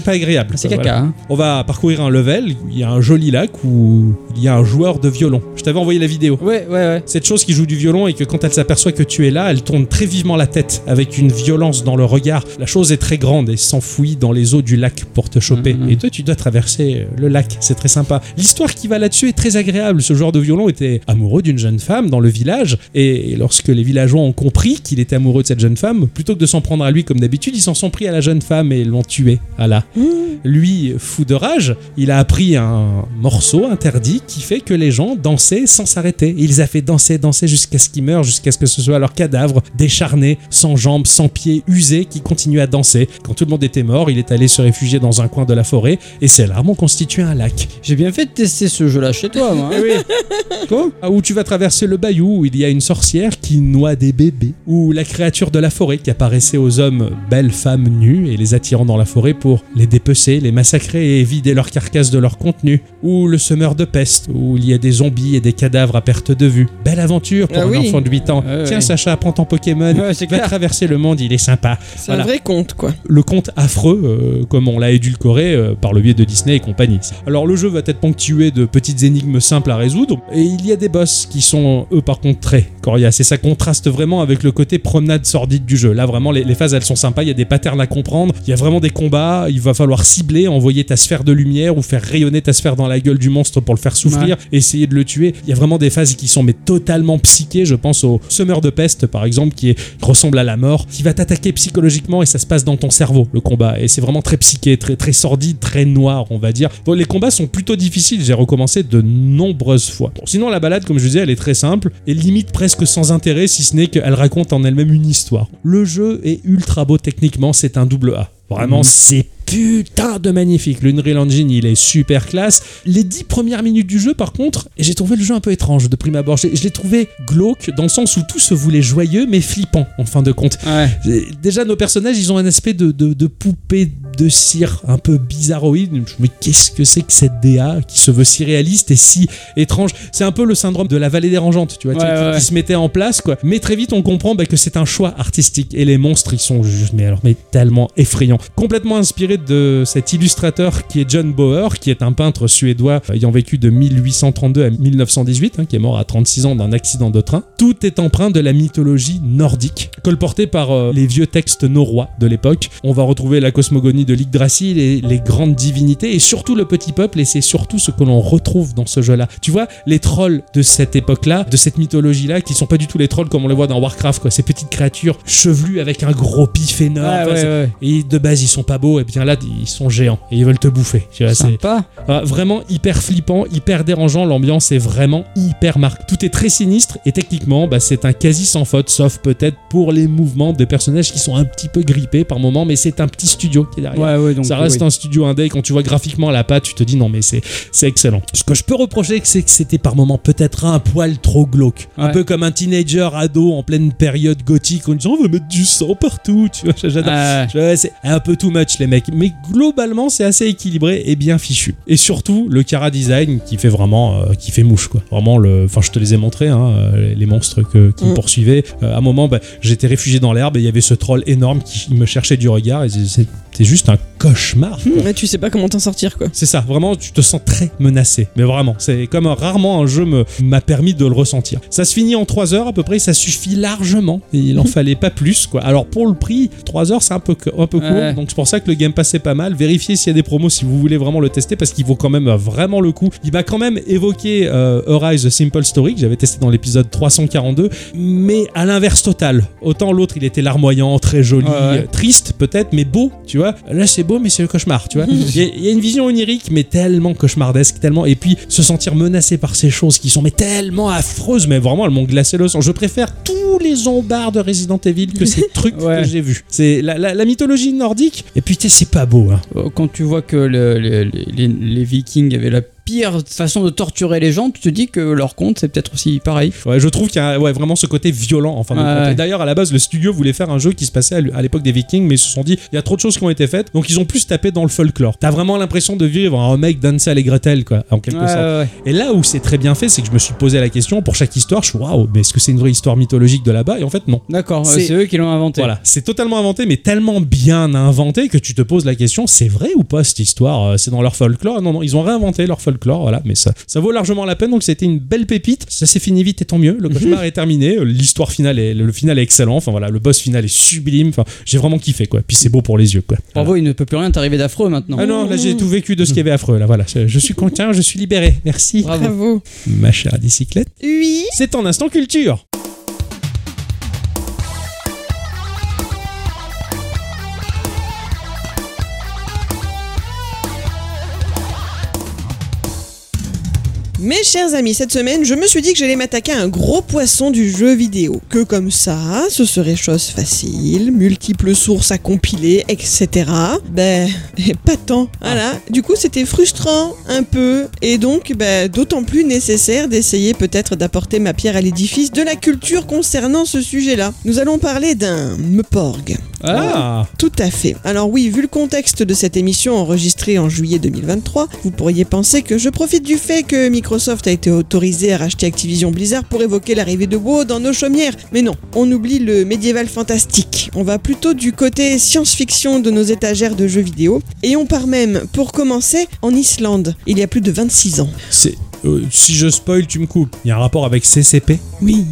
pas agréable. C'est caca. voilà. hein. On va parcourir un level. Il y a un joli lac où il y a un joueur de violon. Je t'avais envoyé la vidéo. Ouais, ouais, ouais. Cette chose qui joue du violon et que quand elle s'aperçoit que tu es là, elle tourne très vivement la tête avec une violence dans le regard. La chose est très grande et s'enfouit dans les eaux du lac pour te choper. Mhm. Et toi, tu dois traverser euh, le lac. C'est très sympa. L'histoire qui va là-dessus est très agréable. Ce joueur de violon était amoureux d'une jeune femme dans le village et lorsque les villageois ont compris qu'il était amoureux de cette jeune femme, plutôt que de s'en prendre à lui comme d'habitude, ils s'en sont pris à la jeune femme et l'ont tué. Voilà. Lui, fou de rage, il a appris un morceau interdit qui fait que les gens dansaient sans s'arrêter. Il les a fait danser, danser jusqu'à ce qu'ils meurent, jusqu'à ce que ce soit leur cadavre décharné, sans jambes, sans pieds, usé, qui continue à danser. Quand tout le monde était mort, il est allé se réfugier dans un coin de la forêt et ses larmes ont constitué un lac. J'ai bien fait de tester ce jeu-là chez toi, moi. hein. Quoi? Ah, Où tu vas traverser le bayou, où il y a une sorcière qui noie des bébés, ou la créature de la forêt qui apparaissait aux hommes belles femmes nues et les attirant dans la forêt pour les dépecer, les massacrer et vider leur carcasse de leur contenu, Ou le semeur de peste, où il y a des zombies et des cadavres à perte de vue. Belle aventure pour Ah un oui. enfant de 8 ans. Ouais, Tiens ouais. Sacha, prends ton Pokémon. Ouais, Va clair. traverser le monde, il est sympa. C'est Voilà. un vrai conte, quoi. Le conte affreux, euh, comme on l'a édulcoré euh, par le biais de Disney et compagnie. Alors le jeu va être ponctué de petites énigmes simples à résoudre, et il y a des boss qui sont eux par contre très coriaces, et ça contraste vraiment avec le côté promenade sordide du jeu. Là vraiment les, les phases elles sont sympas, il y a des patterns à comprendre, il y a vraiment des combats, il va falloir cibler, envoyer ta sphère de lumière ou faire rayonner ta sphère dans la gueule du monstre pour le faire souffrir, essayer de le tuer. Il y a vraiment des phases qui sont mais totalement psychées, je pense au semeur de peste par exemple qui est, ressemble à la mort, qui va t'attaquer psychologiquement et ça se passe dans ton cerveau le combat et c'est vraiment très psyché, très très sordide, très noir on va dire. Les combats sont plutôt difficiles, j'ai recommencé de nombreuses fois. Bon, sinon la balade comme je disais elle est très simple et limite presque sans intérêt si ce n'est qu'elle raconte en elle-même une histoire. Le jeu est ultra beau techniquement, c'est un double A. Vraiment, Mhm. c'est putain de magnifique. L'Unreal Engine, il est super classe. Les dix premières minutes du jeu, par contre, j'ai trouvé le jeu un peu étrange de prime abord. Je l'ai trouvé glauque dans le sens où tout se voulait joyeux mais flippant en fin de compte. Ouais. Déjà, nos personnages, ils ont un aspect de, de, de poupée de cire un peu bizarroïde. Mais qu'est-ce que c'est que cette DA qui se veut si réaliste et si étrange? C'est un peu le syndrome de la vallée dérangeante, tu vois, Ouais, qui, ouais, qui ouais. se mettait en place, quoi. Mais très vite, on comprend bah, que c'est un choix artistique. Et les monstres, ils sont juste, mais alors, mais tellement effrayants. Complètement inspiré de cet illustrateur qui est John Bauer, qui est un peintre suédois ayant vécu de 1832 à 1918, hein, qui est mort à 36 ans d'un accident de train. Tout est empreint de la mythologie nordique, colportée par euh, les vieux textes norrois de l'époque. On va retrouver la cosmogonie de l'Yggdrasil et les grandes divinités, et surtout le petit peuple, et c'est surtout ce que l'on retrouve dans ce jeu-là. Tu vois, les trolls de cette époque-là, de cette mythologie-là, qui sont pas du tout les trolls comme on les voit dans Warcraft, quoi. Ces petites créatures chevelues avec un gros pif énorme. Ouais, ouais. et de base, ils sont pas beaux, et bien là, ils sont géants, et ils veulent te bouffer. Tu vois, c'est Sympa. ah, vraiment hyper flippant, hyper dérangeant. L'ambiance est vraiment hyper marquée. Tout est très sinistre, et techniquement, bah, c'est un quasi sans faute, sauf peut-être pour les mouvements des personnages qui sont un petit peu grippés par moment, mais c'est un petit studio qui est derrière. Ouais, ouais, donc. Ça reste oui. un studio indé. Quand tu vois graphiquement la patte, tu te dis non, mais c'est c'est excellent. Ce que je peux reprocher, c'est que c'était par moments peut-être un poil trop glauque. Un peu comme un teenager ado en pleine période gothique en disant on va mettre du sang partout. Tu vois, j'adore. Ah, c'est un peu too much les mecs, mais globalement c'est assez équilibré et bien fichu. Et surtout le Cara design qui fait vraiment, euh, qui fait mouche quoi. Vraiment le, enfin je te les ai montrés, hein, euh, les monstres que, qui me Mm. poursuivaient. Euh, à un moment, bah, j'étais réfugié dans l'herbe et il y avait ce troll énorme qui me cherchait du regard et c'est- c'était juste un cauchemar. quoi. Mais tu sais pas comment t'en sortir, quoi. C'est ça, vraiment, tu te sens très menacé. Mais vraiment, c'est comme un- rarement un jeu m'a permis de le ressentir. Ça se finit en 3 heures à peu près, ça suffit largement. Et il en fallait pas plus, quoi. Alors pour le prix, 3 heures c'est un peu, un peu court. Ouais. Donc c'est pour ça que le Game Pass est pas mal. Vérifiez s'il y a des promos si vous voulez vraiment le tester parce qu'il vaut quand même vraiment le coup. Il m'a quand même évoqué euh, Arise Simple Story que j'avais testé dans l'épisode 342, mais à l'inverse total. Autant l'autre il était larmoyant, très joli, Ouais, ouais. euh, triste peut-être, mais beau, tu vois. Là c'est beau, mais c'est le cauchemar, tu vois. Il y, a- il y a une vision onirique, mais tellement cauchemardesque, tellement. Et puis se sentir menacé par ces choses qui sont mais tellement affreuses, mais vraiment elles m'ont glacé le sang. Je préfère tous les zombards de Resident Evil que ces trucs Ouais. que j'ai vus. C'est la, la- la mythologie nordique. Et sais, c'est pas beau. Hein. Quand tu vois que le- le- les, les Vikings avaient la pire façon de torturer les gens, tu te dis que leur compte c'est peut-être aussi pareil. Ouais, je trouve qu'il y a ouais, vraiment ce côté violent en fin de Ouais, compte. ouais. Et D'ailleurs, à la base, le studio voulait faire un jeu qui se passait à l'époque des Vikings, mais ils se sont dit il y a trop de choses qui ont été faites, donc ils ont plus tapé dans le folklore. T'as vraiment l'impression de vivre un mec d'Ansel et Gretel, quoi, en quelque sorte. Et là où c'est très bien fait, c'est que je me suis posé la question pour chaque histoire, je suis waouh, mais est-ce que c'est une vraie histoire mythologique de là-bas? Et en fait, non. D'accord, C'est- c'est eux qui l'ont inventé. Voilà, c'est totalement inventé, mais tellement bien inventé que tu te poses la question c'est vrai ou pas cette histoire? Euh, C'est dans leur folklore? Non, non, ils ont réinventé leur folklore, voilà, mais ça, ça vaut largement la peine. Donc c'était une belle pépite. Ça s'est fini vite et tant mieux. Le cauchemar est terminé. Euh, L'histoire finale est, le final est excellent. Enfin voilà, le boss final est sublime. Enfin, j'ai vraiment kiffé quoi. Puis c'est beau pour les yeux quoi. Bravo, il ne peut plus rien t'arriver d'affreux maintenant. Ah non, là j'ai tout vécu de ce qu'il y avait affreux. Là voilà, je, je suis content, je suis libéré. Merci, Bravo. Bravo. ma chère bicyclette. Oui. C'est en instant culture. Mes chers amis, cette semaine, je me suis dit que j'allais m'attaquer à un gros poisson du jeu vidéo. Que comme ça, ce serait chose facile, multiples sources à compiler, etc. Ben, pas tant. Voilà. Du coup, c'était frustrant, un peu, et donc, ben, d'autant plus nécessaire d'essayer peut-être d'apporter ma pierre à l'édifice de la culture concernant ce sujet-là. Nous allons parler d'un Meporg. Ah Tout à fait. Alors oui, vu le contexte de cette émission enregistrée en juillet 2023, vous pourriez penser que je profite du fait que Microsoft a été autorisé à racheter Activision Blizzard pour évoquer l'arrivée de WoW dans nos chaumières. Mais non, on oublie le médiéval fantastique. On va plutôt du côté science-fiction de nos étagères de jeux vidéo. Et on part même, pour commencer, en Islande, il y a plus de 26 ans. C'est. Euh, si je spoil, tu me coupes. Il y a un rapport avec CCP Oui.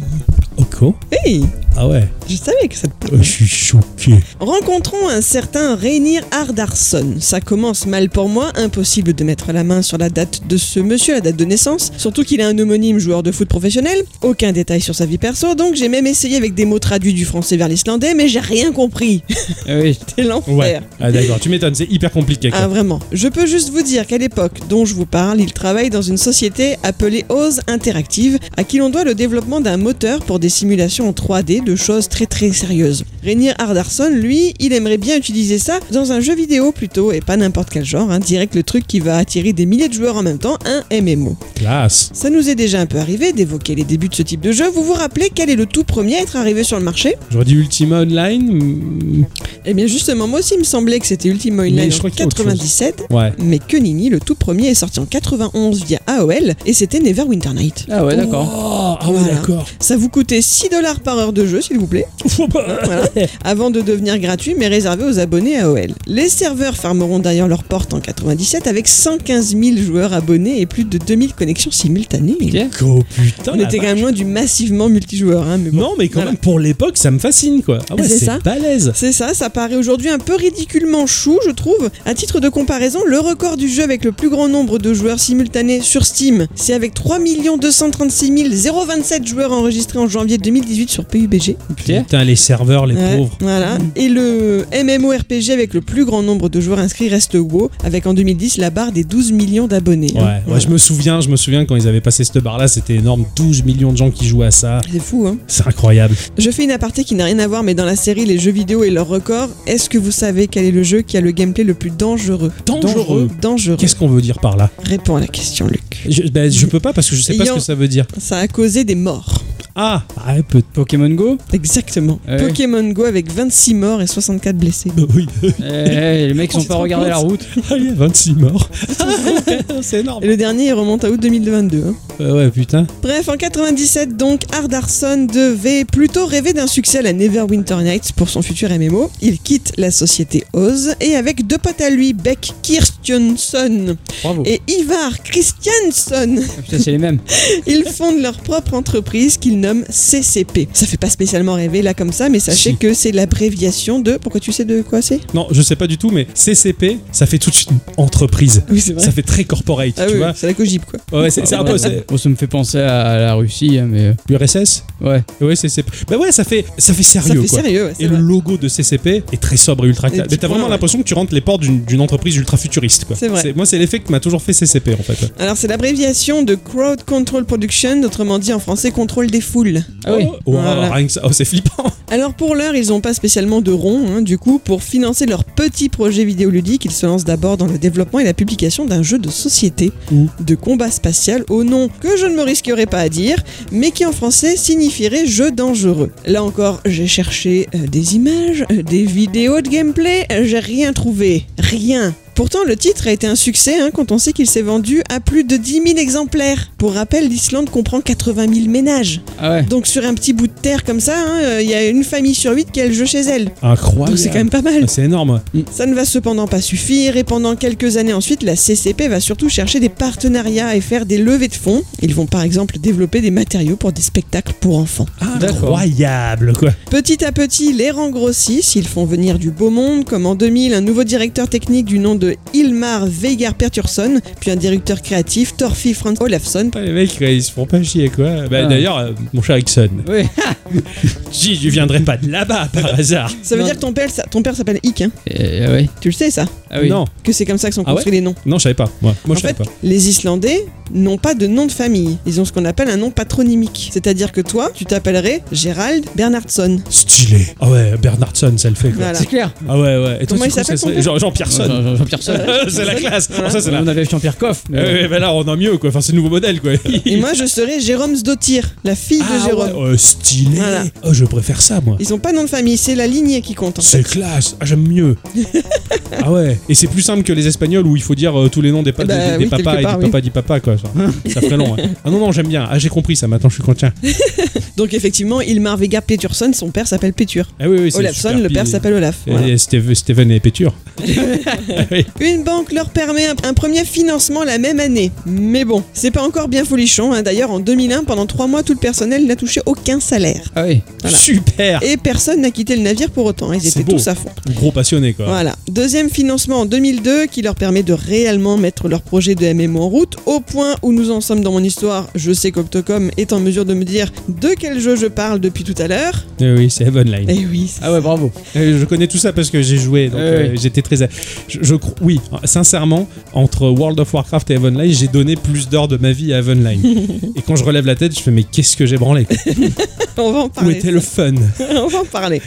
Ok. Hey, Ah ouais. je savais que ça te Euh, Je suis choqué. Rencontrons un certain Reynir Ardarsson. Ça commence mal pour moi, impossible de mettre la main sur la date de ce monsieur, la date de naissance, surtout qu'il est un homonyme joueur de foot professionnel, aucun détail sur sa vie perso, donc j'ai même essayé avec des mots traduits du français vers l'islandais, mais j'ai rien compris. Ah oui. C'est l'enfer. Ouais. Ah d'accord, tu m'étonnes, c'est hyper compliqué. quoi. Ah vraiment. Je peux juste vous dire qu'à l'époque dont je vous parle, il travaille dans une société appelée Oz Interactive, à qui l'on doit le développement d'un moteur pour des simulations en 3D de choses très très sérieuses. Rainier Ardarsson, lui, il aimerait bien utiliser ça dans un jeu vidéo plutôt, et pas n'importe quel genre, hein, direct le truc qui va attirer des milliers de joueurs en même temps, un MMO. Classe. Ça nous est déjà un peu arrivé d'évoquer les débuts de ce type de jeu. Vous vous rappelez quel est le tout premier à être arrivé sur le marché? J'aurais dit Ultima Online. mm, Eh bien justement, moi aussi il me semblait que c'était Ultima Online Mais je en crois qu'il y a autre chose. 97. Ouais. Mais que le tout premier est sorti en 91 via AOL et c'était Neverwinter Night. Ah ouais, d'accord. Oh, ah ouais, Voilà. d'accord. Ça vous coûtait 6 dollars par heure de jeu, s'il vous plaît, Voilà. avant de devenir gratuit mais réservé aux abonnés AOL. Les serveurs fermeront d'ailleurs leurs portes en 97 avec 115 000 joueurs abonnés et plus de 2000 connexions simultanées. Oh putain. On était quand même loin du massivement multijoueur, hein, mais bon. Non, mais quand Voilà. même, pour l'époque, ça me fascine quoi. Ah ouais, C'est c'est ça. balèze. C'est ça, ça paraît aujourd'hui un peu ridiculement chou, je trouve. À titre de comparaison, le record du jeu avec le plus grand nombre de joueurs simultanés sur Steam, c'est avec 3 236 027 joueurs enregistrés en janvier 2018 sur PUBG. Putain. Les serveurs, les Ouais, pauvres. Voilà. Et le MMORPG avec le plus grand nombre de joueurs inscrits reste WoW, avec en 2010 la barre des 12 millions d'abonnés. Ouais, hein. ouais, Voilà. je me souviens, je me souviens quand ils avaient passé cette barre là, c'était énorme, 12 millions de gens qui jouaient à ça. C'est fou, hein. C'est incroyable. Je fais une aparté qui n'a rien à voir, mais dans la série Les jeux vidéo et leurs records, est-ce que vous savez quel est le jeu qui a le gameplay le plus dangereux Dangereux. Dangereux. Qu'est-ce qu'on veut dire par là? Réponds à la question, Luc. Je, ben, je peux pas parce que je sais pas ce que ça veut dire. Ça a causé des morts. Ah, ah peut Pokémon Go Exactement. Ouais. Pokémon Go avec 26 morts et 64 blessés. oui. Eh, eh, Les mecs On sont pas rend regardé la route. Ah, il y a 26 morts. c'est énorme. Et le dernier il remonte à août 2022. hein. Euh, ouais, putain. Bref, en 97, donc, Ardarson devait plutôt rêver d'un succès à la Neverwinter Nights pour son futur MMO. Il quitte la société Oz et avec deux potes à lui, Beck Kirstjonsson Bravo. et Ivar Christiansson, Ah, putain, c'est les mêmes. ils fondent leur propre entreprise qu'ils CCP. Ça fait pas spécialement rêver là comme ça, mais sachez Si. que c'est l'abréviation de. Pourquoi tu sais de quoi c'est? Non, je sais pas du tout, mais CCP, ça fait tout de suite entreprise. Oui, c'est vrai. Ça fait très corporate, Ah tu oui, vois. c'est la cogip quoi. Ouais, c'est c'est un peu c'est Bon, ça me fait penser à la Russie, hein, mais l'URSS. ouais. Ouais, CCP. Bah ouais, ça fait ça fait Ça sérieux fait quoi. sérieux, ouais, c'est Et le logo de CCP est très sobre et ultra clair. Mais t'as vraiment ouais. l'impression que tu rentres les portes d'une d'une entreprise ultra futuriste quoi. C'est vrai. Moi, c'est l'effet que m'a toujours fait CCP en fait. Alors c'est l'abréviation de Crowd Control Production, autrement dit en français contrôle des Ah oui. Oh, oh, Voilà. Oh, c'est flippant. Alors pour l'heure, ils n'ont pas spécialement de rond, hein, du coup, pour financer leur petit projet vidéoludique, ils se lancent d'abord dans le développement et la publication d'un jeu de société Ouh. de combat spatial au nom que je ne me risquerai pas à dire, mais qui en français signifierait jeu dangereux. Là encore, j'ai cherché euh, des images, euh, des vidéos de gameplay, euh, j'ai rien trouvé. Rien. Pourtant, le titre a été un succès hein, quand on sait qu'il s'est vendu à plus de 10 000 exemplaires. Pour rappel, l'Islande comprend 80 000 ménages. Ah ouais. Donc sur un petit bout de terre comme ça, hein, euh, il y a une famille sur 8 qui a le jeu chez elle. Incroyable. Donc c'est quand même pas mal. Ah, C'est énorme. Ça ne va cependant pas suffire et pendant quelques années ensuite, la CCP va surtout chercher des partenariats et faire des levées de fonds. Ils vont par exemple développer des matériaux pour des spectacles pour enfants. Incroyable quoi. Petit à petit, les rangs grossissent, ils font venir du beau monde, comme en 2000 un nouveau directeur technique du nom de de Ilmar Veigar Pertursson, puis un directeur créatif, Torfi Frans Olafsson. Ah, les mecs, ils se font pas chier, quoi. Bah, Ah. D'ailleurs, euh, mon cher Ixon, Oui. si je viendrais pas de là-bas par hasard. Ça veut Non. dire que ton père, ça- ton père s'appelle Ick, hein Euh, oui. Tu le sais ça Ah oui. Non, Que c'est comme ça que sont Ah ouais construits les noms. non, je savais pas. Moi, moi en je savais fait, pas. les Islandais n'ont pas de nom de famille. Ils ont ce qu'on appelle un nom patronymique. C'est-à-dire que toi, tu t'appellerais Gérald Bernhardsson. Stylé. Ah ouais, Bernardson, ça le fait, quoi. Voilà. C'est clair. Ah ouais, ouais. Et toi, Comment il s'appelle, père? Jean, C'est la classe. Ça, c'est la. On avait Jean-Pierre Coff. mais- ouais, bah là, on a mieux, quoi. Enfin, c'est le nouveau modèle, quoi. Et moi, je serais Jérôme Sdottir, la fille de Ah Jérôme. ouais, oh, stylé. Voilà. Oh, je préfère ça, moi. Ils ont pas de nom de famille, c'est la lignée qui compte. En fait. C'est classe. Ah, j'aime mieux. ah ouais. Et c'est plus simple que les Espagnols où il faut dire euh, tous les noms des, pa- Bah des, des oui, papas quelque et part, du papa dit papa, quoi. Ça, ça ferait long. ouais. Ah non, non, j'aime bien. Ah, j'ai compris ça. Maintenant, je suis content. Donc effectivement, Ilmar Veigar Petursson, son père s'appelle Pétur. Ah oui, oui, c'est Olafsson, super. le père s'appelle Olaf. Et Voilà. Steve- Steven et Péture. oui. Une banque leur permet un, un premier financement la même année. Mais bon, c'est pas encore bien folichon. hein. D'ailleurs, en 2001, pendant trois mois, tout le personnel n'a touché aucun salaire. Ah oui. Voilà. Super. Et personne n'a quitté le navire pour autant. Ils étaient beau. tous à fond. Gros passionné, quoi. Voilà. Deuxième financement en 2002 qui leur permet de réellement mettre leur projet de MMO en route. Au point où nous en sommes dans mon histoire, je sais qu'Octocom est en mesure de me dire de quel jeu je parle depuis tout à l'heure. Eh oui, c'est Heavenline. Et oui, Ah ouais, bravo. Euh, Je connais tout ça parce que j'ai joué, donc Ouais, euh, j'étais très. Je, je cro- oui, sincèrement, entre World of Warcraft et Heavenline, j'ai donné plus d'heures de ma vie à Heavenline. et quand je relève la tête, je fais mais qu'est-ce que j'ai branlé. On va en Où parler. était le fun On va en parler.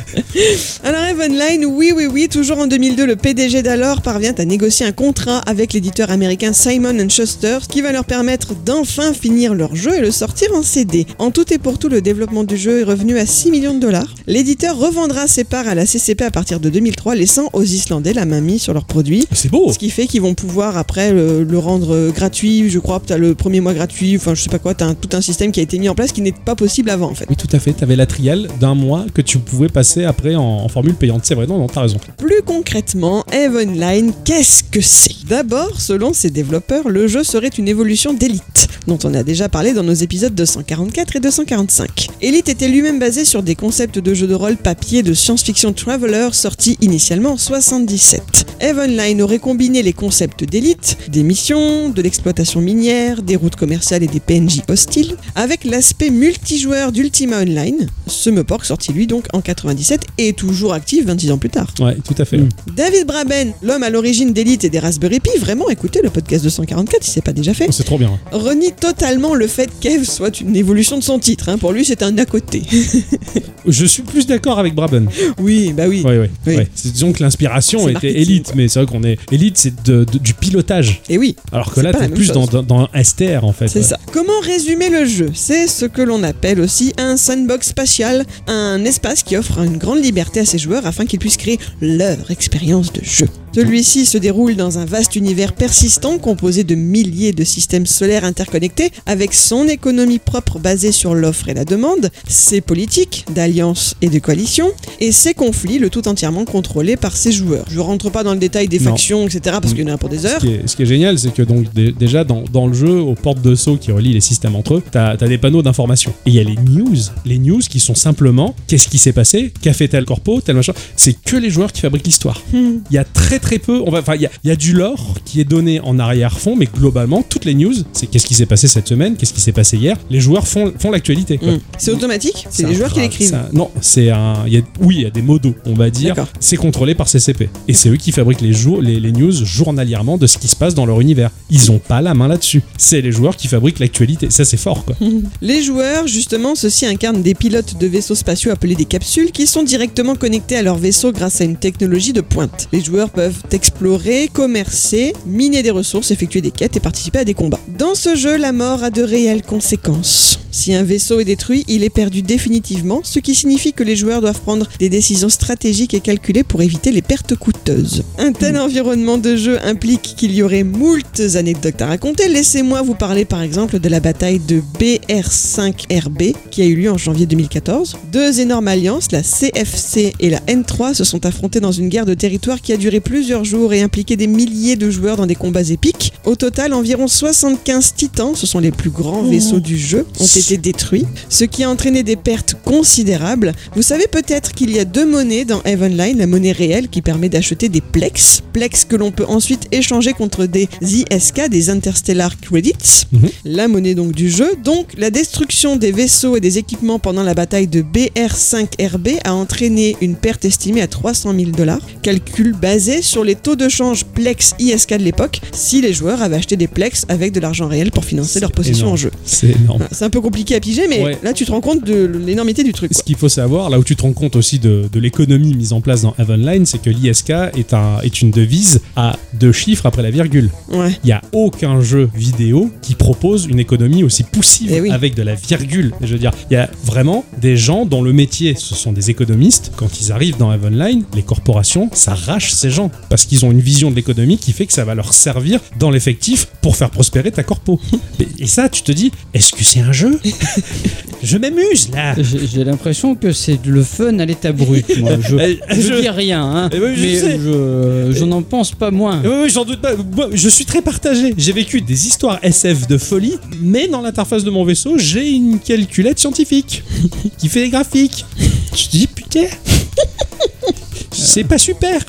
Alors Evenline, oui, oui, oui, toujours en 2002, le PDG d'alors parvient à négocier un contrat avec l'éditeur américain Simon Schuster, ce qui va leur permettre d'enfin finir leur jeu et le sortir en CD. En tout et pour tout, le développement du jeu est revenu à 6 millions de dollars. L'éditeur revendra ses parts à la CCP à partir de 2003, laissant aux Islandais la main mise sur leurs produits. C'est beau Ce qui fait qu'ils vont pouvoir après le, le rendre euh, gratuit, je crois, t'as le premier mois gratuit, enfin je sais pas quoi, t'as un- tout un système qui a été mis en place qui n'est pas possible avant en fait. Oui, tout à fait. T'avais la trial d'un mois que tu pouvais passer après en, en formule payante. C'est vrai, non, non, t'as raison. Plus concrètement, Evenline, qu'est-ce que c'est? D'abord, selon ses développeurs, le jeu serait une évolution d'Elite, dont on a déjà parlé dans nos épisodes 244 et 245. Elite était lui-même basé sur des concepts de jeux de rôle papier de science-fiction Traveler sortis initialement en 77. Evenline aurait combiné les concepts d'Elite, des missions, de l'exploitation minière, des routes commerciales et des PNJ hostiles, avec l'aspect multijoueur d'Ultima Online, ce Mepork sorti lui donc en 97 et toujours actif 26 ans plus tard. Ouais, tout à fait. Mm. David Braben, l'homme à l'origine d'Elite et des Raspberry Pi, vraiment écoutez le podcast 244 si c'est pas déjà fait, Oh, C'est trop bien. renie totalement le fait qu'Eve soit une évolution de son titre. hein. Pour lui, c'est un à côté. Je suis plus d'accord avec Braben. oui, bah oui. Ouais, ouais. Oui. ouais. C'est- Disons que l'inspiration était élite, mais c'est vrai qu'on est. Élite, c'est de- de- du pilotage. Et oui, Alors que là, t'es plus dans, dans, dans un STR en fait. c'est ouais. ça. Comment résumer le jeu? C'est ce que l'on appelle aussi un sandbox spatial, un espace qui offre une grande liberté à ses joueurs afin qu'ils puissent créer leur expérience de jeu. Celui-ci se déroule dans un vaste univers persistant composé de milliers de systèmes solaires interconnectés avec son économie propre basée sur l'offre et la demande, ses politiques d'alliance et de coalition et ses conflits, le tout entièrement contrôlé par ses joueurs. Je rentre pas dans le détail des Non. Etc. parce qu'il y en a pour des Ce heures. qui, est, ce qui est génial, c'est que donc dé- déjà dans, dans le jeu, aux portes de saut qui relient les systèmes entre eux, t'as as des panneaux d'information. Et il y a les news, les news qui sont simplement qu'est-ce qui s'est passé, qu'a fait tel corpo, tel machin. C'est que les joueurs qui fabriquent l'histoire. Hmm. Il y a très très peu, enfin il y a, il y a du lore qui est donné en arrière-fond, mais globalement toutes les news, c'est qu'est-ce qui s'est passé cette semaine, qu'est-ce qui s'est passé hier? Les joueurs font, font l'actualité. Hmm. C'est automatique? C'est les joueurs qui l'écrivent. un- Non, c'est un. il Y a, oui, il y a des modos, on va dire. C'est contrôlé par CCP. Et c'est eux qui fabriquent les, jours, les, les news journalièrement de ce qui se passe dans leur univers. Ils ont pas la main là-dessus. C'est les joueurs qui fabriquent l'actualité. Ça, c'est fort, quoi. Les joueurs, justement, ceux-ci incarnent des pilotes de vaisseaux spatiaux appelés des capsules qui sont directement connectés à leur vaisseau grâce à une technologie de pointe. Les joueurs peuvent explorer, commercer, miner des ressources, effectuer des quêtes et participer à des combats. Dans ce jeu, la mort a de réelles conséquences. Si un vaisseau est détruit, il est perdu définitivement, ce qui signifie que les joueurs doivent prendre des décisions stratégiques et calculées pour éviter les pertes coûteuses. Un tel environnement de jeu implique qu'il y aurait moultes anecdotes à raconter. Laissez-moi vous parler par exemple de la bataille de BR5RB qui a eu lieu en janvier 2014. Deux énormes alliances, la CFC et la N3, se sont affrontées dans une guerre de territoire qui a duré plusieurs jours et impliqué des milliers de joueurs dans des combats épiques. Au total, environ 75 titans Titan, ce sont les plus grands vaisseaux du jeu, ont été détruits, ce qui a entraîné des pertes considérables. Vous savez peut-être qu'il y a deux monnaies dans Heavenline, la monnaie réelle qui permet d'acheter des Plex, Plex que l'on peut ensuite échanger contre des ISK, des Interstellar Credits, Mhm. la monnaie donc du jeu. Donc la destruction des vaisseaux et des équipements pendant la bataille de BR5RB a entraîné une perte estimée à 300 000 dollars. Calcul basé sur les taux de change Plex ISK de l'époque, si les joueurs avaient acheté des Plex avec de l'argent réel pour financer leur possession énorme. en jeu. C'est énorme. C'est un peu compliqué à piger, mais Ouais. là tu te rends compte de l'énormité du truc. Ce qu'il faut savoir, là où tu te rends compte aussi de, de l'économie mise en place dans Heavenline, c'est que l'ISK est, un, est une devise à deux chiffres après la virgule. Ouais. Il n'y a aucun jeu vidéo qui propose une économie aussi poussive Eh oui. avec de la virgule. Je veux dire, il y a vraiment des gens dont le métier, ce sont des économistes. Quand ils arrivent dans Heavenline, les corporations s'arrachent ces gens parce qu'ils ont une vision de l'économie qui fait que ça va leur servir dans l'effectif pour faire prospérer ta corpo. Et- ça, tu te dis, est-ce que c'est un jeu? Je m'amuse là. J'ai l'impression que c'est le fun à l'état brut. Moi. Je, Eh, je je- dis rien, hein, Eh je mais sais. je, je n'en pense pas moins. Oui, oui, j'en doute pas. Je suis très partagé. J'ai vécu des histoires SF de folie, mais dans l'interface de mon vaisseau, j'ai une calculette scientifique qui fait des graphiques. Je dis, putain, c'est pas super.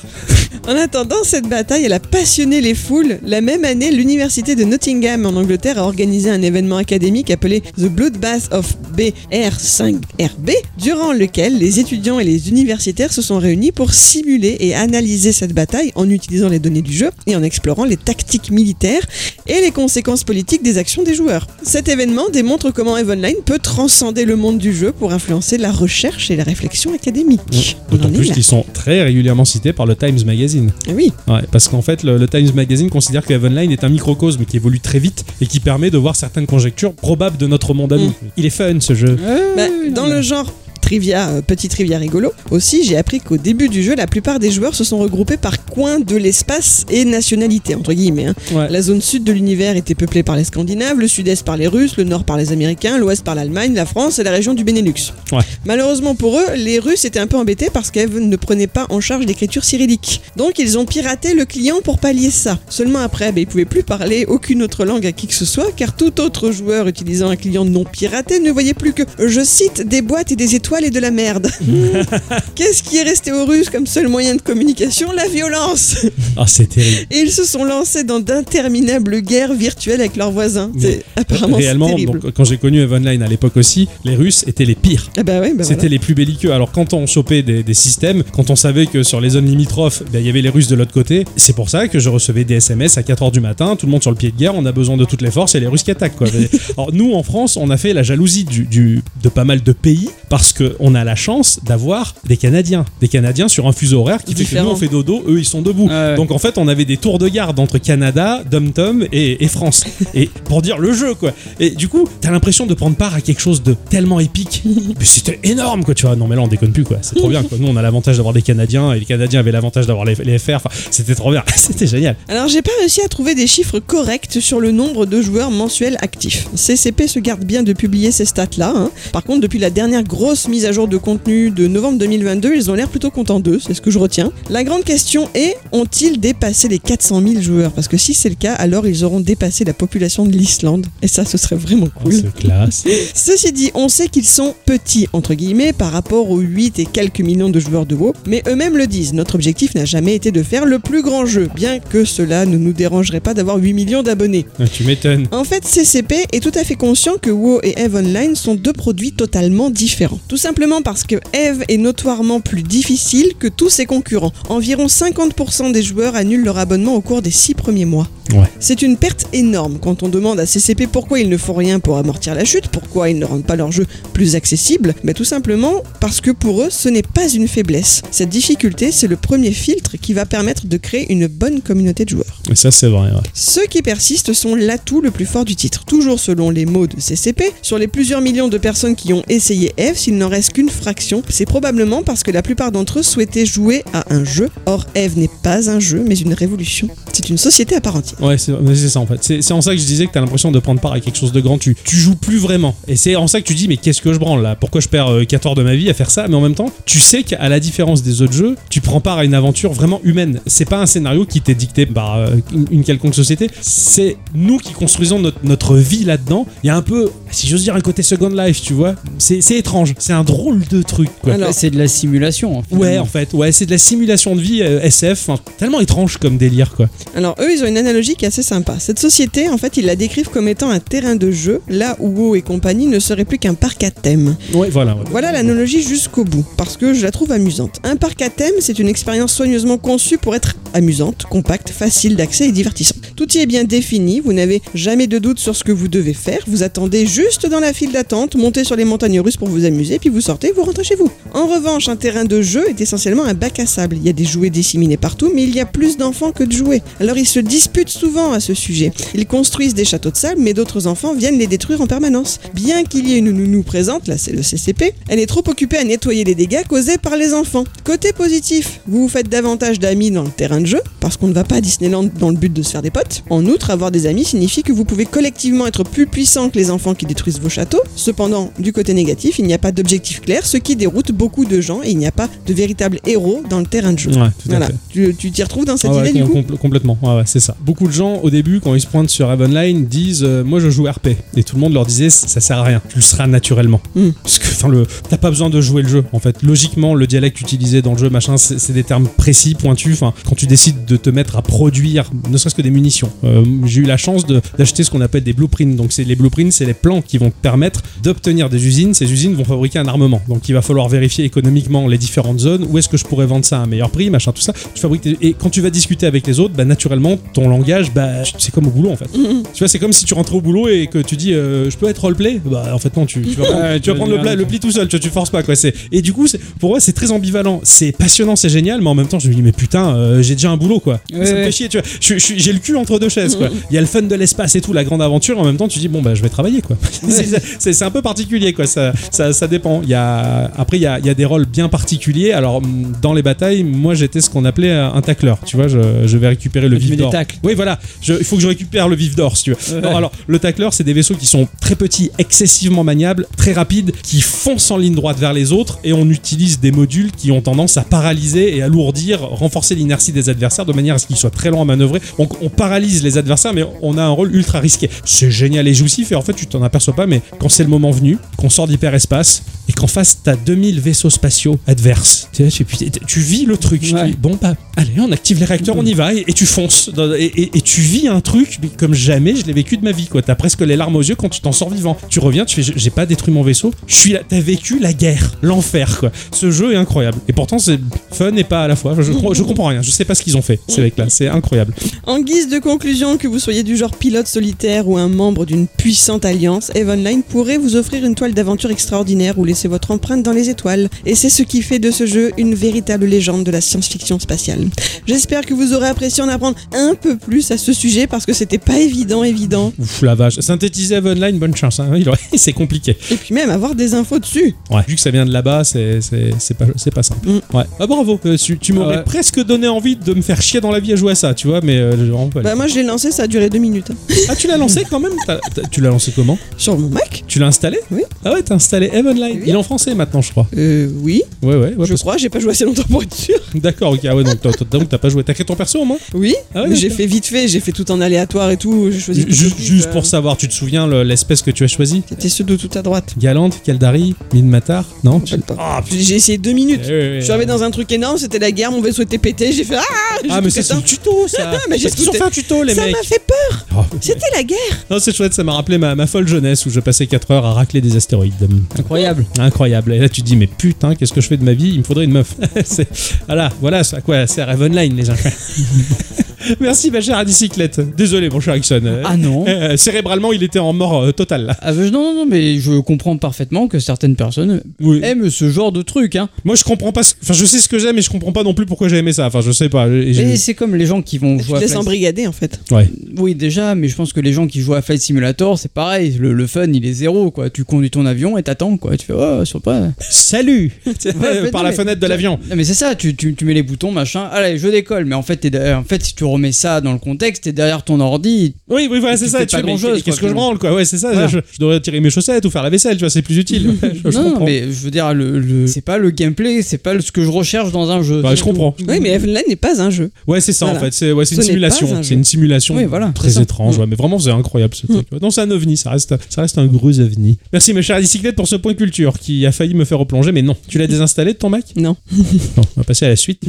En attendant, cette bataille, elle a passionné les foules. La même année, l'université de Nottingham en Angleterre a organisé un événement académique appelé The Bloodbath of BR5RB, durant lequel les étudiants et les universitaires se sont réunis pour simuler et analyser cette bataille en utilisant les données du jeu et en explorant les tactiques militaires et les conséquences politiques des actions des joueurs. Cet événement démontre comment Evenline peut transcender le monde du jeu pour influencer la recherche et la réflexion académique. D'autant plus qu'ils sont très régulièrement cités par le Times Magazine. Ah Oui, Ouais, parce qu'en fait, le, le Times Magazine considère que Heavenline est un microcosme qui évolue très vite et qui permet de voir certaines conjectures probables de notre monde à nous. Mm. Il est fun ce jeu. Euh, Bah, dans le genre trivia, euh, petit trivia rigolo, aussi j'ai appris qu'au début du jeu, la plupart des joueurs se sont regroupés par coin de l'espace et nationalité, entre guillemets. hein. Ouais. La zone sud de l'univers était peuplée par les Scandinaves, le sud-est par les Russes, le nord par les Américains, l'ouest par l'Allemagne, la France et la région du Benelux. Ouais. Malheureusement pour eux, les Russes étaient un peu embêtés parce qu'Eve ne prenait pas en charge l'écriture cyrillique. Donc ils ont piraté le client pour pallier ça. Seulement après, bah, ils pouvaient plus parler aucune autre langue à qui que ce soit, car tout autre joueur utilisant un client non piraté ne voyait plus que, je cite, des boîtes et des étoiles et de la merde. Qu'est-ce qui est resté aux Russes comme seul moyen de communication? La violence Ah, c'est terrible. Et ils se sont lancés dans d'interminables guerres virtuelles avec leurs voisins. C'est apparemment c'est Réellement, terrible. donc, quand j'ai connu Heavenline à l'époque aussi, les Russes étaient les pires. ah bah ouais, bah C'était voilà. les plus belliqueux. Alors quand on chopait des, des systèmes, quand on savait que sur les zones limitrophes, ben, il y avait les Russes de l'autre côté, c'est pour ça que je recevais des SMS à 4h du matin, tout le monde sur le pied de guerre, on a besoin de toutes les forces et les Russes qui attaquent. Quoi. Alors nous en France, on a fait la jalousie du, du- de pas mal de pays parce qu'on a la chance d'avoir des Canadiens. Des Canadiens sur un fuseau horaire qui fait que nous on fait dodo, eux ils sont debout. Ouais. Donc en fait on avait des tours de garde entre Canada, Dom Tom et, et France. et pour dire le jeu quoi. Et du coup, t'as l'impression de prendre part à quelque chose de tellement épique. Mais c'était énorme quoi, tu vois. Non mais là on déconne plus quoi. C'est trop bien quoi. Nous on a l'avantage d'avoir des Canadiens et les Canadiens avaient l'avantage d'avoir les, les FR. Enfin, c'était trop bien. c'était génial. Alors j'ai pas réussi à trouver des chiffres corrects sur le nombre de joueurs mensuels actifs. CCP se garde bien de publier ces stats-là. hein. Par contre, depuis la dernière grosse mise à jour de contenu de novembre 2022, ils ont l'air plutôt contents d'eux, c'est ce que je retiens. La grande question est, ont-ils dépassé les 400 000 joueurs? Parce que si c'est le cas, alors ils auront dépassé la population de l'Islande. Et ça, ce serait vraiment Oh, cool. c'est classe. Ceci dit, on sait qu'ils sont petits, entre guillemets, par rapport aux 8 et quelques millions de joueurs de WoW, mais eux-mêmes le disent, notre objectif n'a jamais été de faire le plus grand jeu, bien que cela ne nous dérangerait pas d'avoir 8 millions d'abonnés. Ah, tu m'étonnes. En fait, CCP est tout à fait conscient que WoW et EVE Online sont deux produits totalement différents. Tout simplement parce que EVE est notoirement plus difficile que tous ses concurrents. Environ 50% des joueurs annulent leur abonnement au cours des 6 premiers mois. Ouais. C'est une perte énorme quand on demande à CCP pourquoi ils ne font rien pour amortir la chute, pourquoi ils ne rendent pas leur jeu plus accessible. Mais tout simplement parce que pour eux, ce n'est pas une faiblesse. Cette difficulté, c'est le premier filtre qui va permettre de créer une bonne communauté de joueurs. Et ça c'est vrai. ouais. Ceux qui persistent sont l'atout le plus fort du titre. Toujours selon les mots de CCP, sur les plusieurs millions de personnes qui ont essayé F, s'il n'en reste qu'une fraction. C'est probablement parce que la plupart d'entre eux souhaitaient jouer à un jeu. Or, Eve n'est pas un jeu, mais une révolution. C'est une société à part entière. Ouais, c'est ça en fait. C'est en ça que je disais que t'as l'impression de prendre part à quelque chose de grand. Tu, tu joues plus vraiment. Et c'est en ça que tu dis, mais qu'est-ce que je branle là? Pourquoi je perds euh, 4 heures de ma vie à faire ça? Mais en même temps, tu sais qu'à la différence des autres jeux, tu prends part à une aventure vraiment humaine. C'est pas un scénario qui t'est dicté par euh, une- quelconque société. C'est nous qui construisons notre, notre vie là-dedans. Il y a un peu, si j'ose dire, un côté Second Life, tu vois. C'est étrange. C'est un drôle de truc, quoi. Alors, c'est de la simulation. finalement. Ouais, en fait, ouais, c'est de la simulation de vie euh, SF, enfin, tellement étrange comme délire, quoi. Alors eux, ils ont une analogie qui est assez sympa. Cette société, en fait, ils la décrivent comme étant un terrain de jeu, là où WoW et compagnie ne serait plus qu'un parc à thème. Ouais, voilà. ouais. Voilà l'analogie jusqu'au bout, parce que je la trouve amusante. Un parc à thème, c'est une expérience soigneusement conçue pour être amusante, compacte, facile d'accès et divertissante. Tout y est bien défini, vous n'avez jamais de doute sur ce que vous devez faire, vous attendez juste dans la file d'attente, montez sur les montagnes russes pour vous amuser, puis vous sortez, vous rentrez chez vous. En revanche, un terrain de jeu est essentiellement un bac à sable. Il y a des jouets disséminés partout, mais il y a plus d'enfants que de jouets. Alors ils se disputent souvent à ce sujet. Ils construisent des châteaux de sable, mais d'autres enfants viennent les détruire en permanence. Bien qu'il y ait une nounou présente, là c'est le CCP, elle est trop occupée à nettoyer les dégâts causés par les enfants. Côté positif, vous vous faites davantage d'amis dans le terrain de jeu, parce qu'on ne va pas à Disneyland dans le but de se faire des potes. En outre, avoir des amis signifie que vous pouvez collectivement être plus puissant que les enfants qui détruisent vos châteaux. Cependant, du côté négatif, il n'y a pas d'objectif clair, ce qui déroute beaucoup de gens et il n'y a pas de véritable héros dans le terrain de jeu. Ouais, tout à Voilà, fait. tu tu t'y retrouves dans cette Ah ouais, idée du coup? compl- complètement, ouais, ouais, c'est ça. Beaucoup de gens, au début, quand ils se pointent sur Online, disent euh, Moi je joue RP. Et tout le monde leur disait Ça sert à rien, tu le seras naturellement. Mm. Parce que, le, t'as pas besoin de jouer le jeu. En fait, logiquement, le dialecte utilisé dans le jeu, machin, c'est c'est des termes précis, pointus. Enfin, quand tu décides de te mettre à produire, ne serait-ce que des munitions. Euh, J'ai eu la chance de- d'acheter ce qu'on appelle des blueprints. Donc, c'est les blueprints, c'est les plans qui vont te permettre d'obtenir des usines. Ces usines vont fabriquer un armement. Donc, il va falloir vérifier économiquement les différentes zones. Où est-ce que je pourrais vendre ça à un meilleur prix, machin, tout ça. Tu fabriques tes- Et quand tu vas discuter avec les autres, bah, naturellement, ton langage, bah, c'est comme au boulot en fait. Tu vois, c'est comme si tu rentrais au boulot et que tu dis euh, je peux être roleplay? Bah en fait non, tu, tu vas prendre, Ouais, tu vas prendre le, pla- le pli tout seul, tu, vois, tu forces pas quoi. C'est et du coup, pour moi c'est très ambivalent, c'est passionnant, c'est génial, mais en même temps je me dis mais putain, euh, j'ai déjà un boulot quoi. Ouais, ça me fait chier, tu vois. J'ai le cul entre deux chaises quoi. Il y a le fun de l'espace et tout, la grande aventure. En même temps, tu dis bon bah je vais travailler quoi. C'est un peu particulier quoi. Ça, ça, ça dépend. Il y a après il y a, il y a des rôles bien particuliers. Alors hum, dans les batailles, moi j'étais ce qu'on appelait un tacleur. Tu vois, je, je vais récupérer le vif d'or. Oui, voilà. Je- il faut que je récupère le vif d'or, si tu veux. Ouais. Non, alors, le tacleur, c'est des vaisseaux qui sont très petits, excessivement maniables, très rapides, qui foncent en ligne droite vers les autres, et on utilise des modules qui ont tendance à paralyser et alourdir, renforcer l'inertie des adversaires de manière à ce qu'ils soient très lents à manœuvrer. Donc, on paralyse les adversaires, mais on a un rôle ultra risqué. C'est génial et jouissif, et en fait, tu t'en aperçois pas, mais quand c'est le moment venu, qu'on sort d'hyperespace, et qu'en face, t'as 2000 vaisseaux spatiaux adverses, tu, sais, tu, vis le truc. Dis, bon, bah, allez, on active les réacteurs, on y va, et, et tu fonces. dans- et, et- et tu vis un truc comme jamais je l'ai vécu de ma vie, quoi. T'as presque les larmes aux yeux quand tu t'en sors vivant. Tu reviens, tu fais, j'ai pas détruit mon vaisseau, je suis là, t'as vécu la guerre, l'enfer, quoi. Ce jeu est incroyable. Et pourtant, c'est fun et pas à la fois. Je, je comprends rien, je sais pas ce qu'ils ont fait, ces mecs-là, c'est incroyable. En guise de conclusion, que vous soyez du genre pilote solitaire ou un membre d'une puissante alliance, Eve Online pourrait vous offrir une toile d'aventure extraordinaire ou laisser votre empreinte dans les étoiles. Et c'est ce qui fait de ce jeu une véritable légende de la science-fiction spatiale. J'espère que vous aurez apprécié en apprendre un peu plus à ce sujet parce que c'était pas évident, évident. Ouf, la vache. Synthétiser Eve Online, bonne chance. hein. Il aurait- C'est compliqué. Et puis même avoir des infos dessus. Ouais. Vu que ça vient de là-bas, c'est c'est- c'est pas, c'est pas simple. Mm. Ouais. Ah, bravo. Euh, tu tu m'aurais Ah ouais. presque donné envie de me faire chier dans la vie à jouer à ça, tu vois, mais euh, j'ai vraiment pas. Bah moi je l'ai lancé, ça a duré deux minutes. hein. Ah, tu l'as lancé quand même? T'as- t'as- Tu l'as lancé comment? Sur mon Mac Tu l'as installé? Oui. Ah ouais, t'as installé Eve Online. Oui. Il est en français maintenant, je crois. Euh oui, Ouais, ouais, ouais. je parce- crois, j'ai pas joué assez longtemps pour être sûr. D'accord, ok. Ah ouais, donc t'as- t'as donc t'as pas joué. T'as créé ton perso au moins? Oui, Ah ouais, j'ai fait vite fait, j'ai fait tout en aléatoire et tout, j'ai choisi... Juste euh, pour savoir, tu te souviens le- l'espèce que tu as choisi? C'était ceux de tout à droite. Galante, Kaldari, Minmatar Non? Ah, putain. J'ai essayé deux minutes. Eh, Je suis arrivé dans un truc énorme, c'était la guerre, mon vaisseau était pété, j'ai fait Ah Ah, mais ça, c'est le tuto, ça Mais j'ai fait un tuto, les Ça mecs m'a fait peur Oh, C'était la guerre Non, c'est chouette, ça m'a rappelé ma, ma folle jeunesse où je passais 4 heures à racler des astéroïdes. Incroyable. Incroyable. Et là, tu te dis, mais putain, qu'est-ce que je fais de ma vie? Il me faudrait une meuf. Voilà, voilà à quoi sert Eve Online, les enfants. Merci ma chère à bicyclette. Désolé mon cher Ixon. Euh, Ah non. euh, cérébralement, il était en mort euh, totale là. Ah, non, non, non, mais je comprends parfaitement que certaines personnes Oui. aiment ce genre de truc. Hein. Moi je comprends pas. ce- Enfin je sais ce que j'aime, mais je comprends pas non plus pourquoi j'ai aimé ça. Enfin je sais pas. Et c'est comme les gens qui vont Tu te jouer à laisses Flight embrigader en fait. Ouais. Oui, déjà, mais je pense que les gens qui jouent à Flight Simulator, c'est pareil. Le, le fun, il est zéro, quoi. Tu conduis ton avion et t'attends, quoi. Tu fais, oh, sympa. Salut Par la mais- fenêtre de l'avion. Non, mais c'est ça, tu, tu, tu mets les boutons, machin. Allez, je décolle. Mais en fait, en si tu remets ça dans le contexte, t'es derrière ton ordi. Oui, oui, voilà, c'est ça. fais Tu pas fais, mais grand-chose, Qu'est-ce que je branle, quoi? Ouais, c'est ça. Voilà. Je, je devrais tirer mes chaussettes ou faire la vaisselle, tu vois, c'est plus utile. je, je non, comprends. mais je veux dire, le, le- c'est pas le gameplay, c'est pas le- ce que je recherche dans un jeu. Ouais, je comprends. Oui, mais Heavenly n'est pas un jeu. Ouais, c'est ça Voilà. en fait. C'est ouais, une simulation. C'est une simulation très étrange. Mm. ouais, mais vraiment, c'est incroyable ce truc. Non, c'est un ovni. Ça reste, ça reste un gros ovni. Merci, mes chers bicyclettes, pour ce point culture qui a failli me faire replonger, mais non. Tu l'as désinstallé de ton Mac? Non. Non, on va passer à la suite.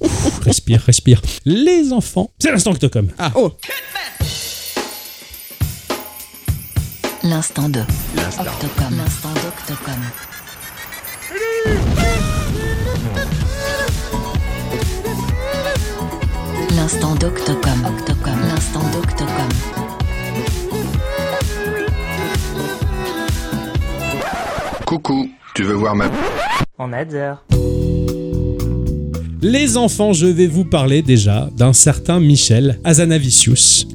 Ouf, respire, respire. Les enfants, c'est l'instant Octocom. Oh, L'instant de Octocom. L'instant d'Octocom. L'instant d'Octocom. Octocom. L'instant d'Octocom. Coucou, tu veux voir ma... En Adzer. Les enfants, je vais vous parler déjà d'un certain Michel Azanavicius,